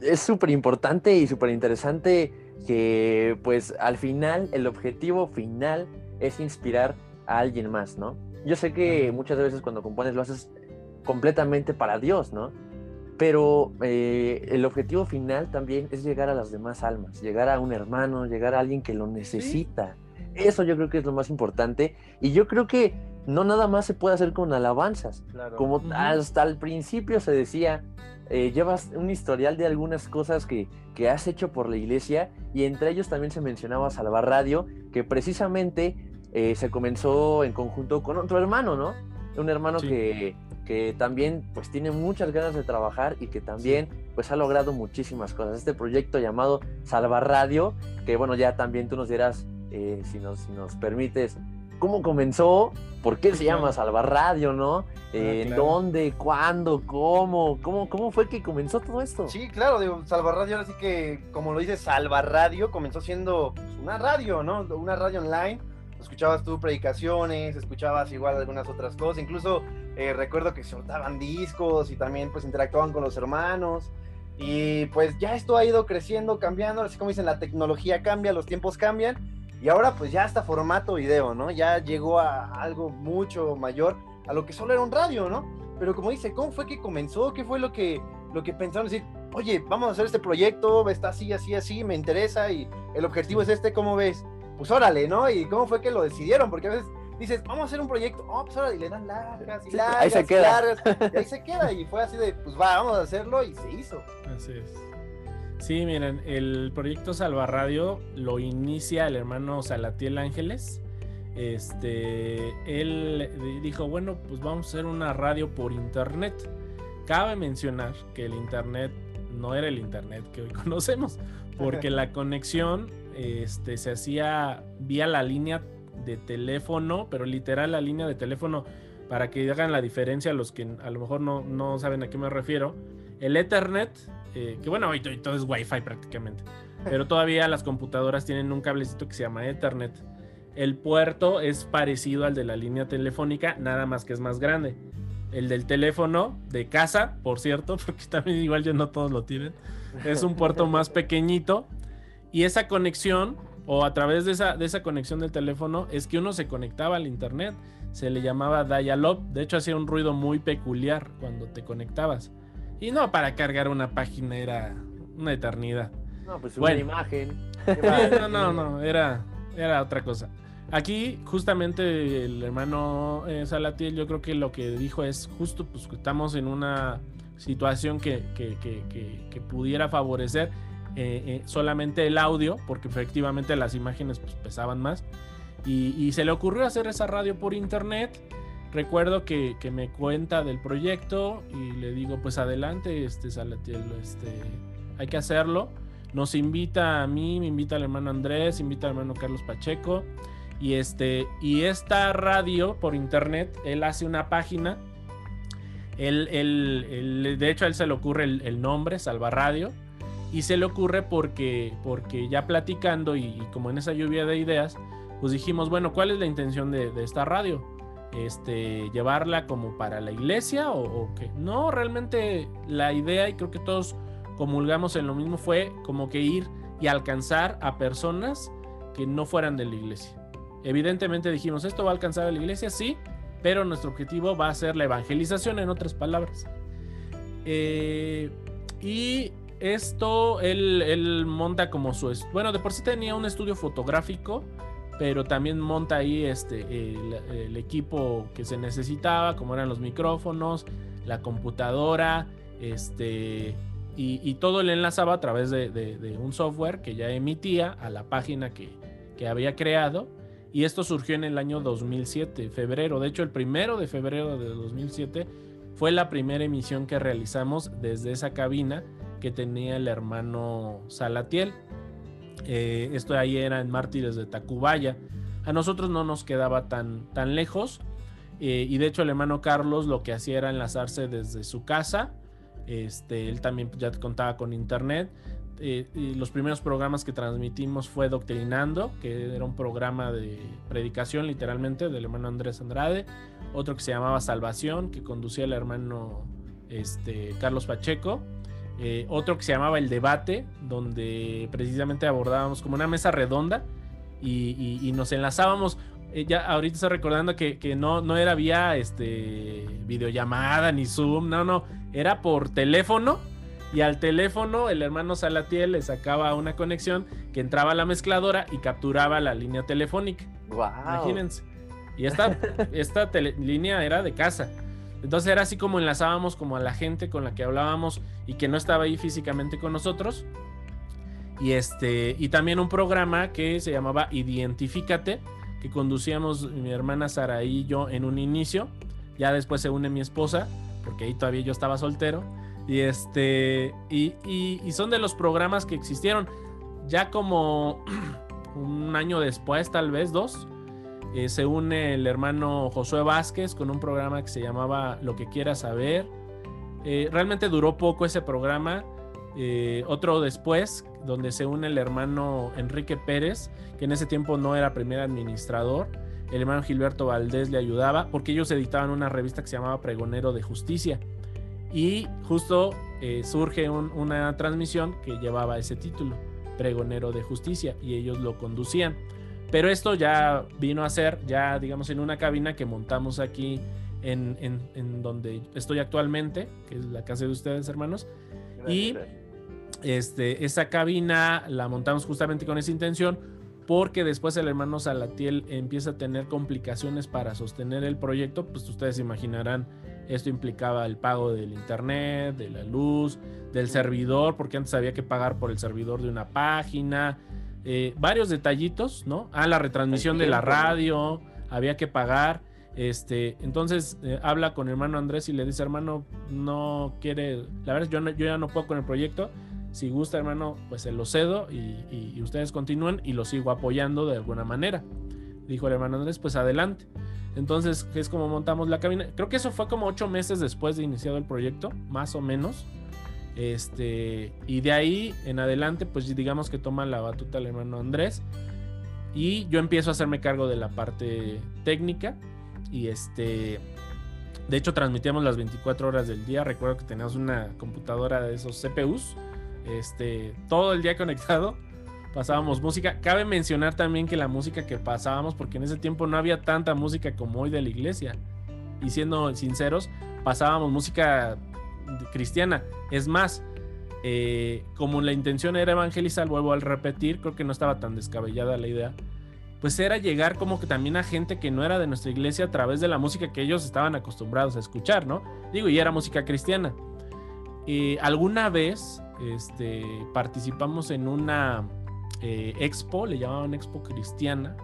es súper importante y súper interesante que pues al final el objetivo final es inspirar a alguien más, ¿no? Yo sé que muchas veces cuando compones lo haces completamente para Dios, ¿no? Pero eh, el objetivo final también es llegar a las demás almas, llegar a un hermano, llegar a alguien que lo necesita. Eso yo creo que es lo más importante. Y yo creo que no nada más se puede hacer con alabanzas. Como hasta el principio se decía, eh, llevas un historial de algunas cosas que, que, has hecho por la iglesia y entre ellos también se mencionaba Salvar Radio, que precisamente eh, se comenzó en conjunto con otro hermano, ¿no? Un hermano que, que, también pues tiene muchas ganas de trabajar y que también pues ha logrado muchísimas cosas. Este proyecto llamado Salvar Radio, que bueno, ya también tú nos dirás, eh, si, nos, si nos permites, cómo comenzó, por qué se llama Salvar Radio, ¿no? Ah, eh, ¿Dónde? ¿Cuándo? ¿Cómo? ¿Cómo? ¿Cómo fue que comenzó todo esto? Sí, claro, digo, Salvar Radio, así que, como lo dice Salvar Radio, comenzó siendo pues, una radio, ¿no? Una radio online. Escuchabas tú predicaciones, escuchabas igual algunas otras cosas, incluso eh, recuerdo que soltaban discos y también pues interactuaban con los hermanos. Y pues ya esto ha ido creciendo, cambiando, así como dicen, la tecnología cambia, los tiempos cambian y ahora pues ya está formato video, ¿no? Ya llegó a algo mucho mayor a lo que solo era un radio, ¿no? Pero como dice, ¿cómo fue que comenzó? ¿Qué fue lo que, lo que pensaron decir? Oye, vamos a hacer este proyecto, está así, así, así, me interesa y el objetivo es este, ¿cómo ves? Pues órale, ¿no? ¿Y cómo fue que lo decidieron? Porque a veces dices, vamos a hacer un proyecto, oh, pues órale, y le dan largas y largas, ahí se queda. largas, y ahí [LAUGHS] se queda, y fue así de, pues va, vamos a hacerlo, y se hizo. Así es. Sí, miren, el proyecto Salva Radio lo inicia el hermano Salatiel Ángeles. Este, él dijo, bueno, pues vamos a hacer una radio por internet. Cabe mencionar que el internet no era el internet que hoy [LAUGHS] conocemos, porque la conexión este, se hacía vía la línea de teléfono, pero literal la línea de teléfono, para que hagan la diferencia los que a lo mejor no, no saben a qué me refiero. El Ethernet eh, que bueno, hoy, todo es Wi-Fi prácticamente, pero [LAUGHS] todavía las computadoras tienen un cablecito que se llama Ethernet. El puerto es parecido al de la línea telefónica, nada más que es más grande. El del teléfono de casa, por cierto, [LAUGHS] porque también igual ya no todos lo tienen, es un puerto más [LAUGHS] pequeñito. Y esa conexión, o a través de esa, de esa conexión del teléfono, es que uno se conectaba al internet. Se le llamaba dial-up. De hecho, hacía un ruido muy peculiar cuando te conectabas. Y no para cargar una página era una eternidad. No, pues una imagen. [LAUGHS] no, no, no, era, era otra cosa. Aquí, justamente, el hermano eh, Salatiel, yo creo que lo que dijo es justo, pues estamos en una situación que, pudiera favorecer eh, eh, solamente el audio, porque efectivamente las imágenes pues, pesaban más. Y, y, se le ocurrió hacer esa radio por internet recuerdo que, me cuenta del proyecto y le digo, pues adelante, este Salatiel, este, hay que hacerlo. Nos invita a mí, me invita al hermano Andrés, invita al hermano Carlos Pacheco. Y, este, y esta radio por internet, él hace una página. Él, de hecho, a él se le ocurre el, nombre, Salva Radio. Y se le ocurre porque, porque ya platicando y, como en esa lluvia de ideas, pues dijimos, bueno, ¿cuál es la intención de esta radio? Este, llevarla como para la iglesia o, qué. No, realmente la idea, y creo que todos comulgamos en lo mismo, fue como que ir y alcanzar a personas que no fueran de la iglesia. Evidentemente dijimos, esto va a alcanzar a la iglesia, sí, pero nuestro objetivo va a ser la evangelización, en otras palabras. Eh, y esto él, él, monta como su... Bueno, de por sí tenía un estudio fotográfico pero también monta ahí este, el, equipo que se necesitaba, como eran los micrófonos, la computadora, este, y, todo le enlazaba a través de, un software que ya emitía a la página que, que había creado. Y esto surgió en el año 2007, febrero. De hecho, el primero de febrero de 2007 fue la primera emisión que realizamos desde esa cabina que tenía el hermano Salatiel. Eh, esto ahí era en Mártires de Tacubaya. A nosotros no nos quedaba tan, tan lejos. Eh, y de hecho el hermano Carlos lo que hacía era enlazarse desde su casa. Este, él también ya contaba con internet. Eh, y los primeros programas que transmitimos fue Doctrinando, que era un programa de predicación literalmente del hermano Andrés Andrade. Otro que se llamaba Salvación, que conducía el hermano este, Carlos Pacheco. Eh, otro que se llamaba El Debate, donde precisamente abordábamos como una mesa redonda y, nos enlazábamos. Eh, ya ahorita estoy recordando que, no, no era vía este, videollamada ni Zoom, no, no, era por teléfono. Y al teléfono el hermano Salatiel le sacaba una conexión que entraba a la mezcladora y capturaba la línea telefónica. Imagínense. Y esta, [LAUGHS] esta línea era de casa. Entonces era así como enlazábamos como a la gente con la que hablábamos y que no estaba ahí físicamente con nosotros. Y este y también un programa que se llamaba Identifícate, que conducíamos mi hermana Sara y yo en un inicio. Ya después se une mi esposa, porque ahí todavía yo estaba soltero. Y este y, y son de los programas que existieron ya como [CLEARS THROAT] un año después, tal vez dos eh, se une el hermano Josué Vázquez con un programa que se llamaba Lo que quieras saber. Eh, realmente duró poco ese programa. Eh, otro después, donde se une el hermano Enrique Pérez, que en ese tiempo no era primer administrador. El hermano Gilberto Valdés le ayudaba porque ellos editaban una revista que se llamaba Pregonero de Justicia. Y justo surge una transmisión que llevaba ese título, Pregonero de Justicia, y ellos lo conducían. Pero esto ya vino a ser, ya digamos, en una cabina que montamos aquí en, donde estoy actualmente, que es la casa de ustedes, hermanos. y Este, esa cabina la montamos justamente con esa intención, porque después el hermano Salatiel empieza a tener complicaciones para sostener el proyecto, pues ustedes imaginarán, esto implicaba el pago del internet, de la luz, del servidor, porque antes había que pagar por el servidor de una página, eh, varios detallitos, ¿no? Ah, la retransmisión de la radio, había que pagar. Este, entonces eh, habla con hermano Andrés y le dice, hermano, no quiere, la verdad yo, yo ya no puedo con el proyecto. Si gusta, hermano, pues se lo cedo y, ustedes continúan y lo sigo apoyando de alguna manera. Dijo el hermano Andrés, pues adelante. Entonces, es como montamos la cabina. Creo que eso fue como ocho meses después de iniciado el proyecto, más o menos. Este, y de ahí en adelante, pues digamos que toma la batuta el hermano Andrés. Y yo empiezo a hacerme cargo de la parte técnica. Y este, de hecho, transmitíamos las 24 horas del día. Recuerdo que teníamos una computadora de esos CPUs. Este, todo el día conectado. Pasábamos música. Cabe mencionar también que la música que pasábamos, porque en ese tiempo no había tanta música como hoy de la iglesia. Y siendo sinceros, pasábamos música cristiana. Es más, eh, como la intención era evangelizar, vuelvo al repetir, creo que no estaba tan descabellada la idea, pues era llegar como que también a gente que no era de nuestra iglesia a través de la música que ellos estaban acostumbrados a escuchar, ¿no? Digo, y era música cristiana. alguna vez este, participamos en una eh, expo, le llamaban expo cristiana,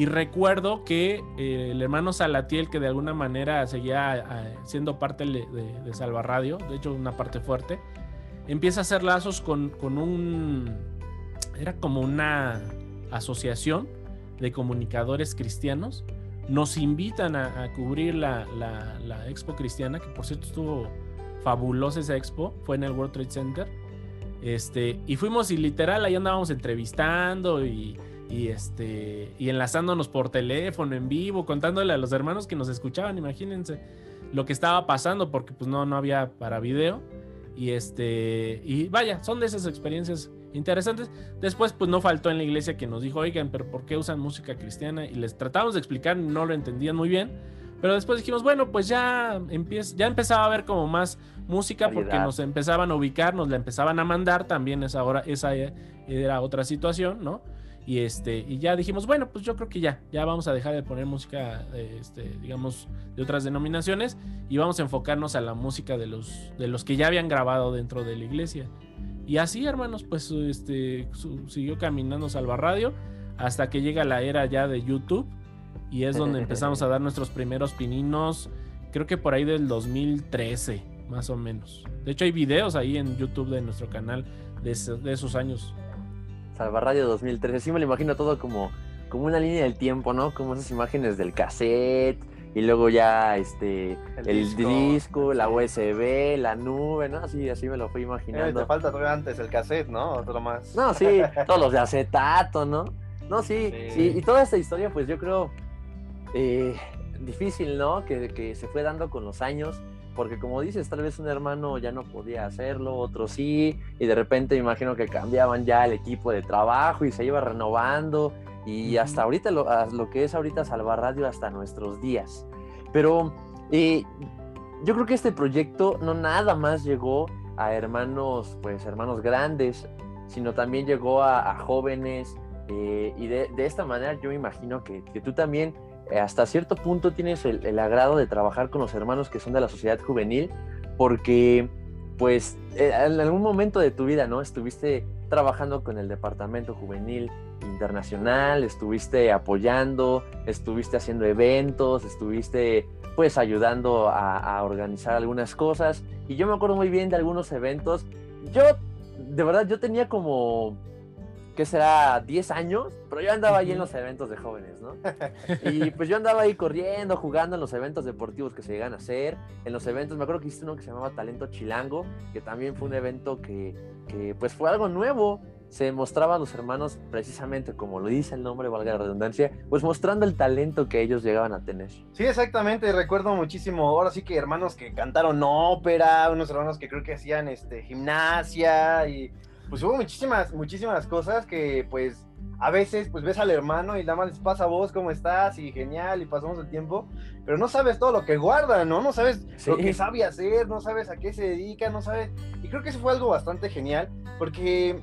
y recuerdo que eh, el hermano Salatiel, que de alguna manera seguía siendo parte de, de, Salva Radio, de hecho una parte fuerte, empieza a hacer lazos con, un... Era como una asociación de comunicadores cristianos. Nos invitan a, cubrir la, la, expo cristiana, que por cierto estuvo fabulosa esa expo, fue en el World Trade Center. Este, y fuimos y literal ahí andábamos entrevistando y y este y enlazándonos por teléfono en vivo, contándole a los hermanos que nos escuchaban, imagínense lo que estaba pasando porque pues no no había para video y este y vaya, son de esas experiencias interesantes. Después pues no faltó en la iglesia que nos dijo, "Oigan, pero ¿por qué usan música cristiana?" y les tratamos de explicar, no lo entendían muy bien. Pero después dijimos, bueno, pues ya, empieza, ya empezaba a haber como más música porque nos empezaban a ubicar, nos la empezaban a mandar, también esa, hora, esa era otra situación, ¿no? Y, este, y ya dijimos, bueno, pues yo creo que ya, ya vamos a dejar de poner música, este, digamos, de otras denominaciones y vamos a enfocarnos a la música de los, de los que ya habían grabado dentro de la iglesia. Y así, hermanos, pues este, siguió caminando Salva Radio hasta que llega la era ya de YouTube y es donde [LAUGHS] empezamos a dar nuestros primeros pininos, creo que por ahí del 2013, más o menos. De hecho, hay videos ahí en YouTube de nuestro canal de, esos años. Salva Radio 2013, sí me lo imagino todo como, como una línea del tiempo, ¿no? Como esas imágenes del cassette, y luego ya este el, disco, la USB, la nube, ¿no? Así, así me lo fui imaginando. te falta todavía antes el cassette, ¿no? Otro más. No, sí, [LAUGHS] todos los de acetato, ¿no? No, sí, sí, y toda esta historia, pues yo creo eh, difícil, ¿no? Que, que se fue dando con los años porque como dices, tal vez un hermano ya no podía hacerlo, otro sí, y de repente me imagino que cambiaban ya el equipo de trabajo y se iba renovando, y hasta ahorita, lo, lo, que es ahorita Salvar Radio, hasta nuestros días. Pero eh, yo creo que este proyecto no nada más llegó a hermanos, pues hermanos grandes, sino también llegó a, jóvenes, eh, y de, de, esta manera yo imagino que, que tú también hasta cierto punto tienes el, agrado de trabajar con los hermanos que son de la sociedad juvenil, porque pues eh, en algún momento de tu vida, ¿no? Estuviste trabajando con el departamento juvenil internacional, estuviste apoyando, estuviste haciendo eventos, estuviste pues ayudando a, a organizar algunas cosas. Y yo me acuerdo muy bien de algunos eventos. Yo, de verdad, yo tenía como que será 10 años, pero yo andaba ahí en los eventos de jóvenes, ¿no? [LAUGHS] Y pues yo andaba ahí corriendo, jugando en los eventos deportivos que se llegan a hacer, en los eventos, me acuerdo que hiciste uno que se llamaba Talento Chilango, que también fue un evento que, que pues fue algo nuevo, se mostraba a los hermanos precisamente como lo dice el nombre, valga la redundancia, pues mostrando el talento que ellos llegaban a tener. Sí, exactamente, recuerdo muchísimo, ahora sí que hermanos que cantaron ópera, unos hermanos que creo que hacían este gimnasia y pues hubo muchísimas, muchísimas cosas que pues a veces pues ves al hermano y nada más les pasa a vos cómo estás y genial y pasamos el tiempo, pero no sabes todo lo que guarda, ¿no? No sabes lo que sabe hacer, no sabes a qué se dedica, no sabes... Y creo que eso fue algo bastante genial, porque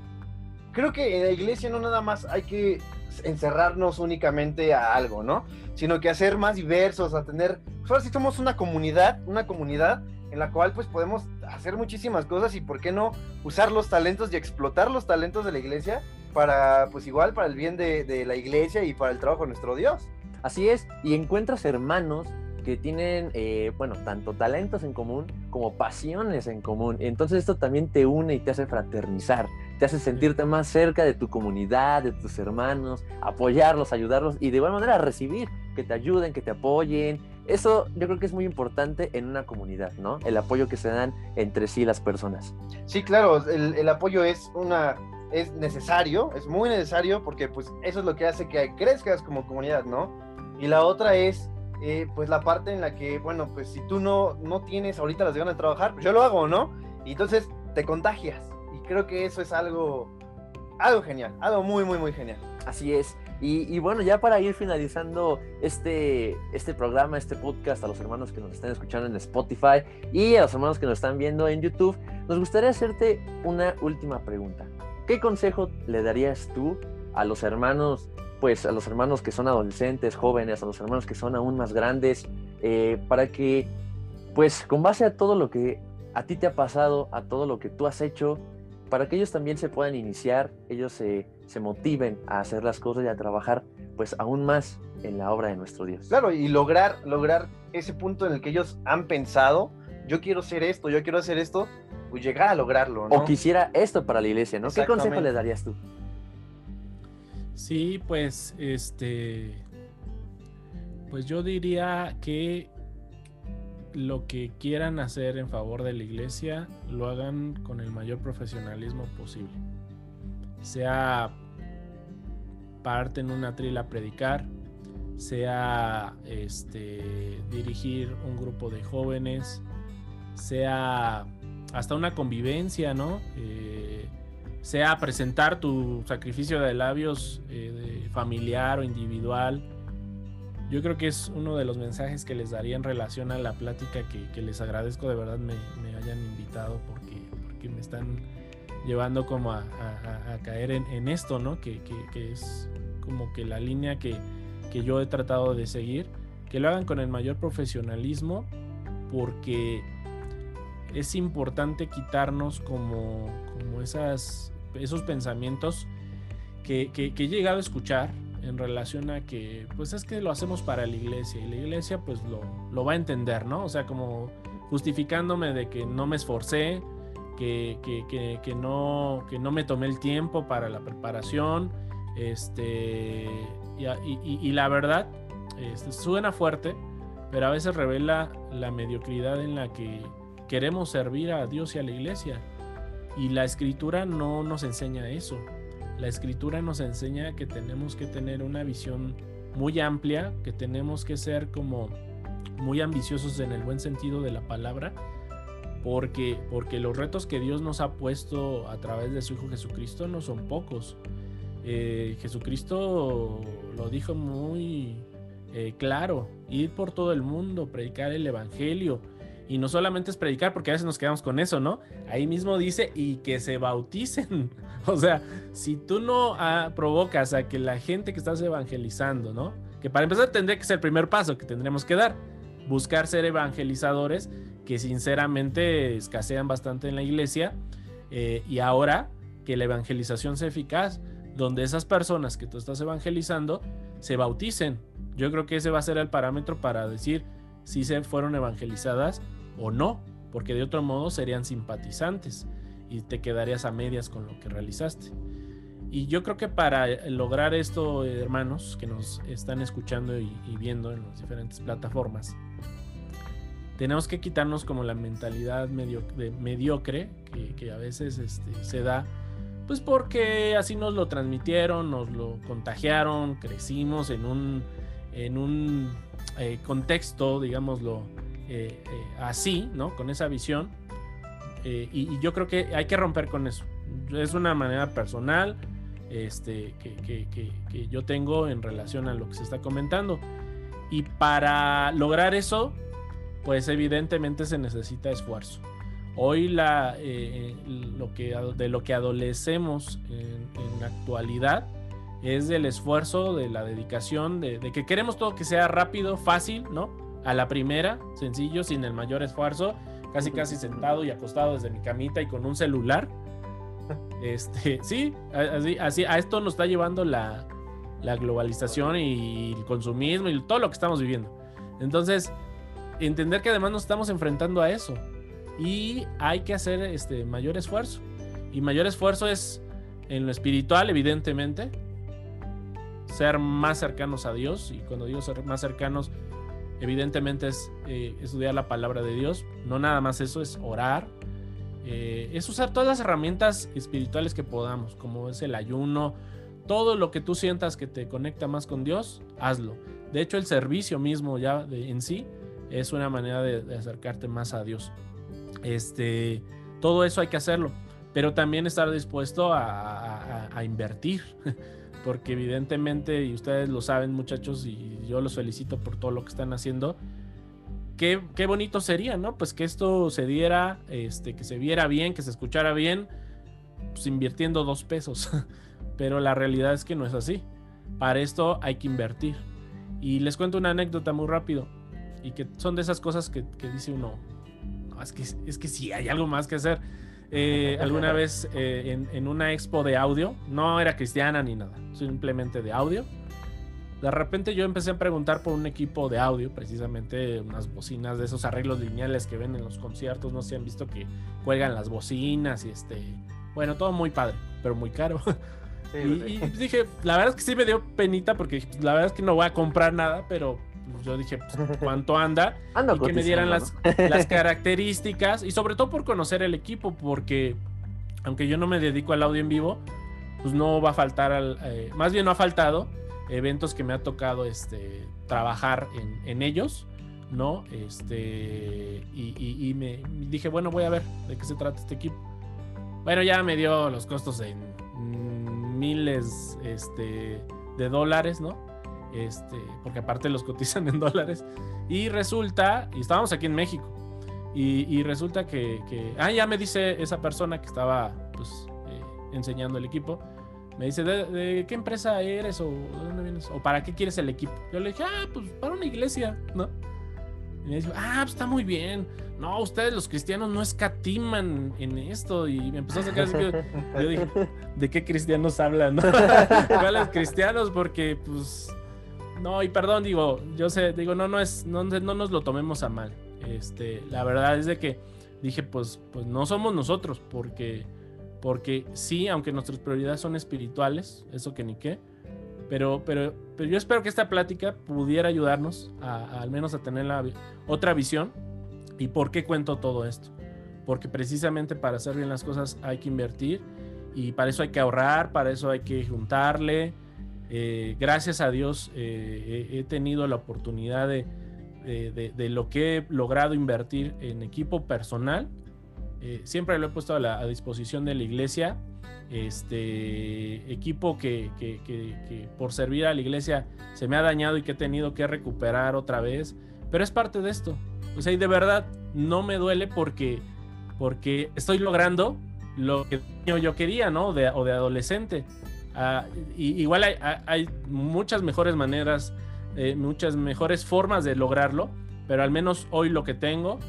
creo que en la iglesia no nada más hay que encerrarnos únicamente a algo, ¿no? Sino que hacer más diversos, a tener... Pues ahora sí somos una comunidad, una comunidad en la cual pues podemos hacer muchísimas cosas y por qué no usar los talentos y explotar los talentos de la iglesia para pues igual para el bien de, la iglesia y para el trabajo de nuestro Dios. Así es, y encuentras hermanos que tienen, eh, bueno, tanto talentos en común como pasiones en común. Entonces esto también te une y te hace fraternizar, te hace sentirte más cerca de tu comunidad, de tus hermanos, apoyarlos, ayudarlos y de igual manera recibir, que te ayuden, que te apoyen, eso yo creo que es muy importante en una comunidad, ¿no? El apoyo que se dan entre sí las personas. Sí, claro, el, apoyo es una es necesario, es muy necesario porque pues eso es lo que hace que crezcas como comunidad, ¿no? Y la otra es eh, pues la parte en la que, bueno, pues si tú no, no tienes ahorita las ganas de trabajar, pues yo lo hago, ¿no? Y entonces te contagias. Y creo que eso es algo, algo genial, algo muy, muy, muy genial. Así es. Y, bueno, ya para ir finalizando este, este programa, este podcast, a los hermanos que nos están escuchando en Spotify y a los hermanos que nos están viendo en YouTube, nos gustaría hacerte una última pregunta. ¿Qué consejo le darías tú a los hermanos, pues a los hermanos que son adolescentes, jóvenes, a los hermanos que son aún más grandes, eh, para que, pues con base a todo lo que a ti te ha pasado, a todo lo que tú has hecho, para que ellos también se puedan iniciar, ellos se, se, motiven a hacer las cosas y a trabajar pues aún más en la obra de nuestro Dios. Claro, y lograr, lograr ese punto en el que ellos han pensado, yo quiero hacer esto, yo quiero hacer esto, pues llegar a lograrlo. ¿no? O quisiera esto para la iglesia, ¿no? ¿Qué consejo le darías tú? Sí, pues este, pues yo diría que lo que quieran hacer en favor de la iglesia lo hagan con el mayor profesionalismo posible. Sea parte en una trila a predicar, sea este, dirigir un grupo de jóvenes, sea hasta una convivencia, ¿no? Eh, sea presentar tu sacrificio de labios eh, familiar o individual yo creo que es uno de los mensajes que les daría en relación a la plática que, les agradezco de verdad me, hayan invitado porque, porque me están llevando como a, caer en, esto, ¿no? Que, es como que la línea que, yo he tratado de seguir, que lo hagan con el mayor profesionalismo, porque es importante quitarnos como, como esas, esos pensamientos que, que, he llegado a escuchar en relación a que, pues es que lo hacemos para la iglesia y la iglesia pues lo, lo va a entender, ¿no? O sea, como justificándome de que no me esforcé, que, que, que, no, que no me tomé el tiempo para la preparación, este, y, la verdad, este, suena fuerte, pero a veces revela la mediocridad en la que queremos servir a Dios y a la iglesia. Y la escritura no nos enseña eso. La escritura nos enseña que tenemos que tener una visión muy amplia, que tenemos que ser como muy ambiciosos en el buen sentido de la palabra, porque, porque los retos que Dios nos ha puesto a través de su Hijo Jesucristo no son pocos. Eh, Jesucristo lo dijo muy eh, claro, ir por todo el mundo, predicar el Evangelio. Y no solamente es predicar, porque a veces nos quedamos con eso, ¿no? Ahí mismo dice, y que se bauticen. [LAUGHS] o sea, si tú no ah, provocas a que la gente que estás evangelizando, ¿no? Que para empezar tendría que ser el primer paso que tendremos que dar buscar ser evangelizadores que sinceramente escasean bastante en la iglesia eh, y ahora que la evangelización sea eficaz, donde esas personas que tú estás evangelizando se bauticen. Yo creo que ese va a ser el parámetro para decir si se fueron evangelizadas o no, porque de otro modo serían simpatizantes y te quedarías a medias con lo que realizaste. Y yo creo que para lograr esto, hermanos que nos están escuchando y, viendo en las diferentes plataformas, tenemos que quitarnos como la mentalidad de mediocre que, a veces este, se da, pues porque así nos lo transmitieron, nos lo contagiaron, crecimos en un, en un eh, contexto, digámoslo eh, eh, así, ¿no? Con esa visión. Y, y, yo creo que hay que romper con eso. Es una manera personal este, que, que yo tengo en relación a lo que se está comentando. Y para lograr eso, pues evidentemente se necesita esfuerzo. Hoy la, eh, lo que, de lo que adolecemos en, la actualidad es del esfuerzo, de la dedicación, de, que queremos todo que sea rápido, fácil, ¿no? A la primera, sencillo, sin el mayor esfuerzo, casi casi sentado y acostado desde mi camita y con un celular. [LAUGHS] Este, sí, así, así a esto nos está llevando la, la globalización y el consumismo y todo lo que estamos viviendo. Entonces, entender que además nos estamos enfrentando a eso y hay que hacer este mayor esfuerzo. Y mayor esfuerzo es en lo espiritual, evidentemente, ser más cercanos a Dios. Y cuando digo ser más cercanos, evidentemente es eh, estudiar la palabra de Dios. No nada más eso, es orar. Eh, es usar todas las herramientas espirituales que podamos, como es el ayuno, todo lo que tú sientas que te conecta más con Dios, hazlo. De hecho, el servicio mismo ya en sí es una manera de, acercarte más a Dios. Este, todo eso hay que hacerlo, pero también estar dispuesto a, invertir, [LAUGHS] porque evidentemente, y ustedes lo saben muchachos, y yo los felicito por todo lo que están haciendo, qué, qué bonito sería, ¿no? Pues que esto se diera, este, que se viera bien, que se escuchara bien, pues invirtiendo dos pesos, [LAUGHS] pero la realidad es que no es así. Para esto hay que invertir. Y les cuento una anécdota muy rápido y que son de esas cosas que, dice uno, es que, es que sí, hay algo más que hacer. Eh, alguna vez eh, en, una expo de audio, no era cristiana ni nada, simplemente de audio. De repente yo empecé a preguntar por un equipo de audio, precisamente unas bocinas de esos arreglos lineales que ven en los conciertos, no sé si han visto que cuelgan las bocinas y este, bueno, todo muy padre, pero muy caro. [LAUGHS] y, dije, la verdad es que sí me dio penita porque la verdad es que no voy a comprar nada, pero yo dije, pues, ¿cuánto anda? [LAUGHS] y que me dieran las, las características y sobre todo por conocer el equipo, porque aunque yo no me dedico al audio en vivo, pues no va a faltar, al, eh, más bien no ha faltado eventos que me ha tocado este, trabajar en, ellos, ¿no? Este, y, me dije, bueno, voy a ver de qué se trata este equipo. Bueno, ya me dio los costos en miles este, de dólares, ¿no? Este, porque aparte los cotizan en dólares. Y resulta, y estábamos aquí en México, y, resulta que, ah, ya me dice esa persona que estaba pues eh, enseñando el equipo. Me dice, ¿De, qué empresa eres o de dónde vienes? ¿O para qué quieres el equipo? Yo le dije, ah, pues para una iglesia, ¿no? Y me dice, ah, pues está muy bien. No, ustedes los cristianos no escatiman en esto. Y me empezó a sacar así. Yo dije, [LAUGHS] ¿de qué cristianos hablan? ¿Cuáles [LAUGHS] cristianos? Porque, pues, no, y perdón, digo, yo sé, digo, no, no es, no, no nos lo tomemos a mal. Este, la verdad es de que dije, pues, pues no somos nosotros, porque porque sí, aunque nuestras prioridades son espirituales, eso que ni qué, pero, pero, pero yo espero que esta plática pudiera ayudarnos a, al menos a tener la, otra visión. ¿Y por qué cuento todo esto? Porque precisamente para hacer bien las cosas hay que invertir y para eso hay que ahorrar, para eso hay que juntarle. Eh, gracias a Dios eh, he, tenido la oportunidad de, de, lo que he logrado invertir en equipo personal eh, siempre lo he puesto a, la, disposición de la iglesia. Este equipo que, por servir a la iglesia se me ha dañado y que he tenido que recuperar otra vez. Pero es parte de esto. O sea, y de verdad no me duele porque, porque estoy logrando lo que yo quería, ¿no? De, o de adolescente. Ah, igual hay, muchas mejores maneras, eh, muchas mejores formas de lograrlo, pero al menos hoy lo que tengo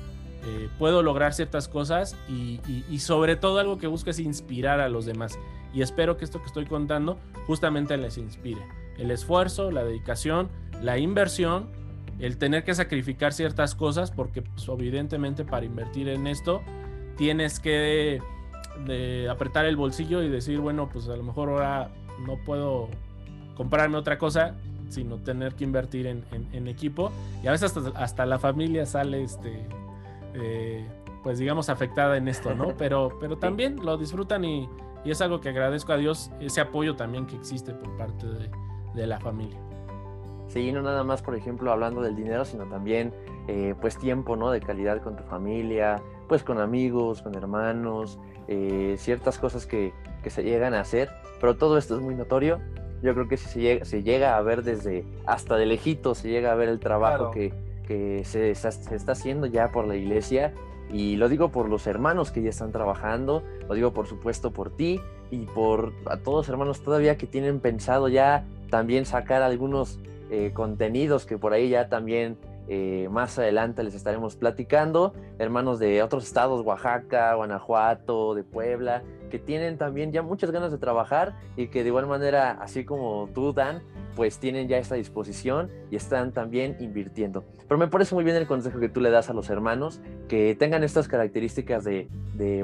eh, puedo lograr ciertas cosas y, sobre todo algo que busco es inspirar a los demás. Y espero que esto que estoy contando justamente les inspire. El esfuerzo, la dedicación, la inversión, el tener que sacrificar ciertas cosas, porque pues, evidentemente para invertir en esto tienes que apretar el bolsillo y decir, bueno, pues a lo mejor ahora no puedo comprarme otra cosa, sino tener que invertir en, equipo. Y a veces hasta, hasta la familia sale este, eh, pues digamos, afectada en esto, ¿no? [LAUGHS] Pero, pero también lo disfrutan y, es algo que agradezco a Dios, ese apoyo también que existe por parte de, la familia. Sí, no nada más, por ejemplo, hablando del dinero, sino también, eh, pues, tiempo, ¿no? De calidad con tu familia, pues, con amigos, con hermanos, eh, ciertas cosas que, se llegan a hacer, pero todo esto es muy notorio. Yo creo que si se llega, se llega a ver desde, hasta de lejito, se llega a ver el trabajo que, que se está, haciendo ya por la iglesia y lo digo por los hermanos que ya están trabajando, lo digo por supuesto por ti y por a todos los hermanos todavía que tienen pensado ya también sacar algunos eh, contenidos que por ahí ya también eh, más adelante les estaremos platicando, hermanos de otros estados, Oaxaca, Guanajuato, de Puebla, que tienen también ya muchas ganas de trabajar y que de igual manera, así como tú, Dan, pues tienen ya esta disposición y están también invirtiendo. Pero me parece muy bien el consejo que tú le das a los hermanos, que tengan estas características de,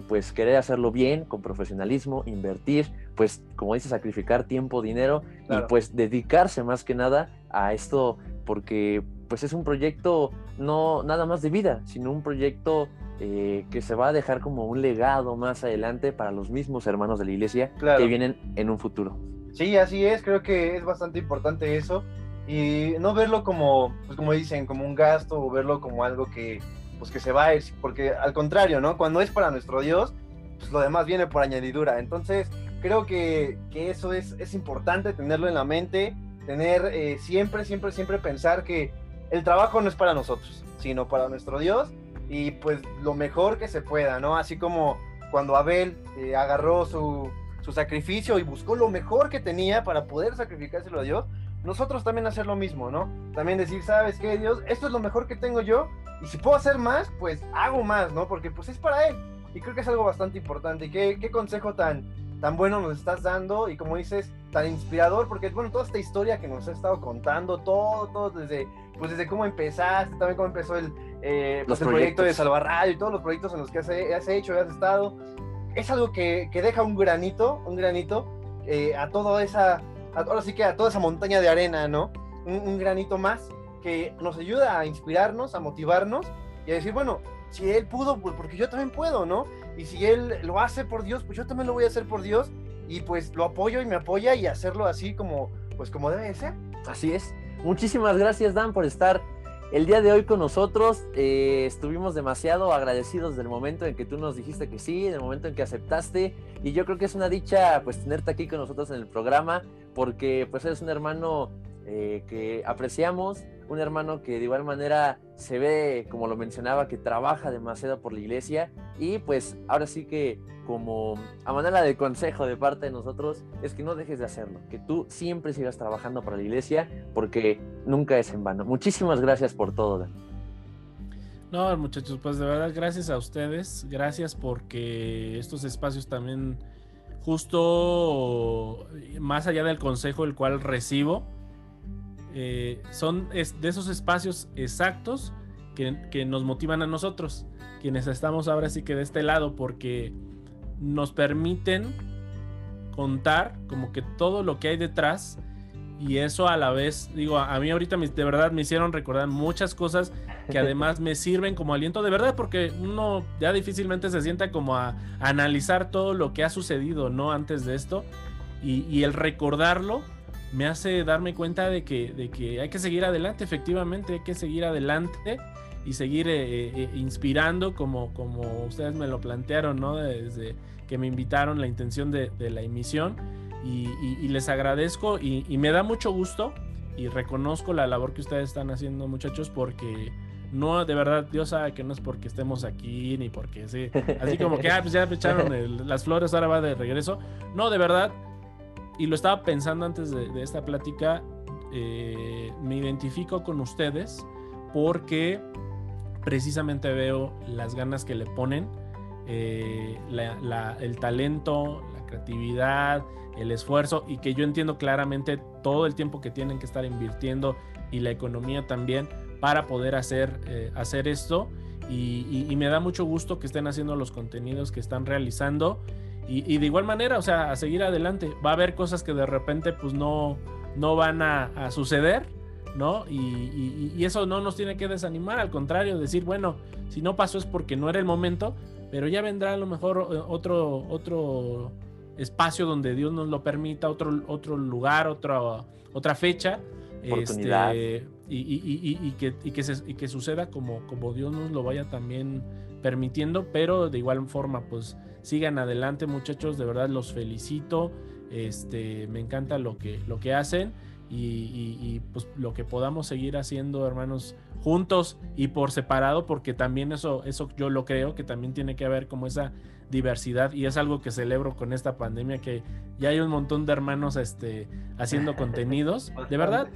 pues querer hacerlo bien, con profesionalismo, invertir, pues como dice, sacrificar tiempo, dinero y pues dedicarse más que nada a esto porque pues es un proyecto no nada más de vida, sino un proyecto eh, que se va a dejar como un legado más adelante para los mismos hermanos de la iglesia que vienen en un futuro. Sí, así es, creo que es bastante importante eso y no verlo como, pues como dicen, como un gasto o verlo como algo que, pues que se va a ir, porque al contrario, ¿no? Cuando es para nuestro Dios, pues lo demás viene por añadidura. Entonces, creo que, que eso es, es, importante tenerlo en la mente, tener eh, siempre, siempre, siempre pensar que el trabajo no es para nosotros, sino para nuestro Dios y pues lo mejor que se pueda, ¿no? Así como cuando Abel eh, agarró su su sacrificio y buscó lo mejor que tenía para poder sacrificárselo a Dios, nosotros también hacer lo mismo, ¿no? También decir, ¿sabes qué, Dios? Esto es lo mejor que tengo yo y si puedo hacer más, pues hago más, ¿no? Porque pues es para Él. Y creo que es algo bastante importante. ¿Qué, qué consejo tan, tan bueno nos estás dando y como dices, tan inspirador? Porque, bueno, toda esta historia que nos has estado contando, todo, todo desde, pues desde cómo empezaste, también cómo empezó el, eh, pues, el proyecto de Salvar Radio y todos los proyectos en los que has, has hecho has estado es algo que, deja un granito, un granito eh, a toda esa, ahora sí que a toda esa montaña de arena, ¿no? Un, granito más que nos ayuda a inspirarnos, a motivarnos y a decir, bueno, si él pudo, pues porque yo también puedo, ¿no? Y si él lo hace por Dios, pues yo también lo voy a hacer por Dios y pues lo apoyo y me apoya y hacerlo así como, pues como debe ser. Así es. Muchísimas gracias, Dan, por estar el día de hoy con nosotros. Eh, estuvimos demasiado agradecidos del momento en que tú nos dijiste que sí, del momento en que aceptaste. Y yo creo que es una dicha pues tenerte aquí con nosotros en el programa, porque pues eres un hermano eh, que apreciamos, un hermano que de igual manera se ve, como lo mencionaba, que trabaja demasiado por la iglesia y pues ahora sí que como a manera de consejo de parte de nosotros es que no dejes de hacerlo, que tú siempre sigas trabajando para la iglesia porque nunca es en vano. Muchísimas gracias por todo. No, muchachos, pues de verdad gracias a ustedes, gracias porque estos espacios también justo más allá del consejo el cual recibo, eh, son de esos espacios exactos que, nos motivan a nosotros, quienes estamos ahora sí que de este lado, porque nos permiten contar como que todo lo que hay detrás y eso a la vez, digo, a, mí ahorita de verdad me hicieron recordar muchas cosas que además me sirven como aliento de verdad, porque uno ya difícilmente se sienta como a, analizar todo lo que ha sucedido, ¿no? Antes de esto y el recordarlo me hace darme cuenta de que, de que hay que seguir adelante, efectivamente, hay que seguir adelante y seguir eh, eh, eh, inspirando como, como ustedes me lo plantearon, ¿no? Desde que me invitaron la intención de, la emisión y, les agradezco y, me da mucho gusto y reconozco la labor que ustedes están haciendo muchachos porque no, de verdad, Dios sabe que no es porque estemos aquí ni porque sí, así como que ah, pues ya echaron las flores, ahora va de regreso. No, de verdad, y lo estaba pensando antes de, esta plática, eh, me identifico con ustedes porque precisamente veo las ganas que le ponen, eh, el talento, la creatividad, el esfuerzo y que yo entiendo claramente todo el tiempo que tienen que estar invirtiendo y la economía también para poder hacer, eh, hacer esto. y, me da mucho gusto que estén haciendo los contenidos que están realizando y, de igual manera, o sea, a seguir adelante. Va a haber cosas que de repente pues no, no van a, suceder, ¿no? Y, eso no nos tiene que desanimar, al contrario, decir, bueno, si no pasó es porque no era el momento, pero ya vendrá a lo mejor eh, otro, otro espacio donde Dios nos lo permita, otro, otro lugar, otra, otra fecha. Este, y, que, y, que y que suceda como, como Dios nos lo vaya también permitiendo, pero de igual forma, pues sigan adelante muchachos, de verdad los felicito, este, me encanta lo que, lo que hacen y, pues lo que podamos seguir haciendo hermanos juntos y por separado, porque también eso, eso yo lo creo, que también tiene que haber como esa diversidad y es algo que celebro con esta pandemia, que ya hay un montón de hermanos este, haciendo [LAUGHS] contenidos, de verdad,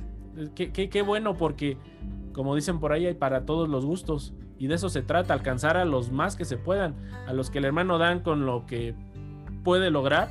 qué, qué bueno porque como dicen por ahí, hay para todos los gustos. Y de eso se trata, alcanzar a los más que se puedan, a los que el hermano dan con lo que puede lograr.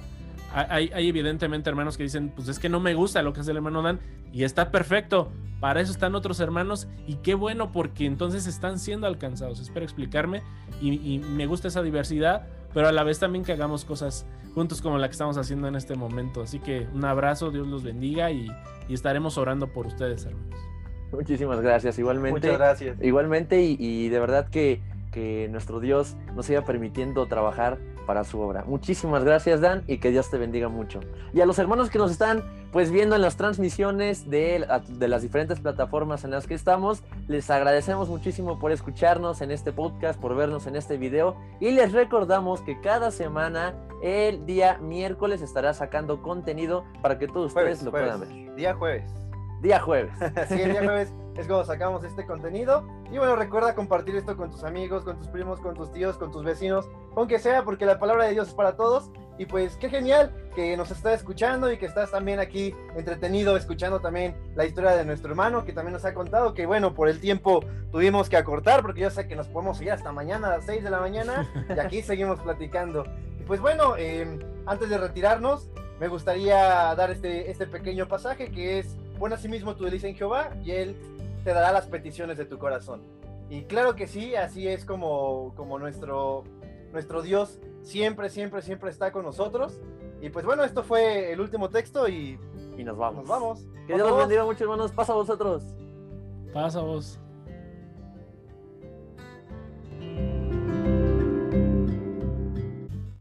Hay, evidentemente hermanos que dicen, pues es que no me gusta lo que hace el hermano Dan y está perfecto. Para eso están otros hermanos y qué bueno porque entonces están siendo alcanzados. Espero explicarme y, me gusta esa diversidad, pero a la vez también que hagamos cosas juntos como la que estamos haciendo en este momento. Así que un abrazo, Dios los bendiga y estaremos orando por ustedes, hermanos. Muchísimas gracias, igualmente. Muchas gracias. Igualmente, y, de verdad que, que, nuestro Dios nos siga permitiendo trabajar para su obra. Muchísimas gracias, Dan, y que Dios te bendiga mucho. Y a los hermanos que nos están pues viendo en las transmisiones de, de las diferentes plataformas en las que estamos, les agradecemos muchísimo por escucharnos en este podcast, por vernos en este video, y les recordamos que cada semana, el día miércoles, estará sacando contenido para que todos ustedes lo puedan ver. Día jueves. Día jueves. [LAUGHS] sí, el día jueves es cuando sacamos este contenido. Y bueno, recuerda compartir esto con tus amigos, con tus primos, con tus tíos, con tus vecinos, aunque sea, porque la palabra de Dios es para todos. Y pues qué genial que nos estás escuchando y que estás también aquí entretenido escuchando también la historia de nuestro hermano que también nos ha contado que bueno, por el tiempo tuvimos que acortar porque yo sé que nos podemos ir hasta mañana a las 6 de la mañana y aquí [LAUGHS] seguimos platicando. Y pues bueno, em, antes de retirarnos, me gustaría dar este, este pequeño pasaje que es Pon así mismo tu delicia en Jehová y Él te dará las peticiones de tu corazón. Y claro que sí, así es como, como nuestro, nuestro Dios siempre, siempre, siempre está con nosotros. Y pues bueno, esto fue el último texto y, y nos vamos. Nos vamos. Que Dios los bendiga mucho, hermanos. Pasa a vosotros. Pasa a vos.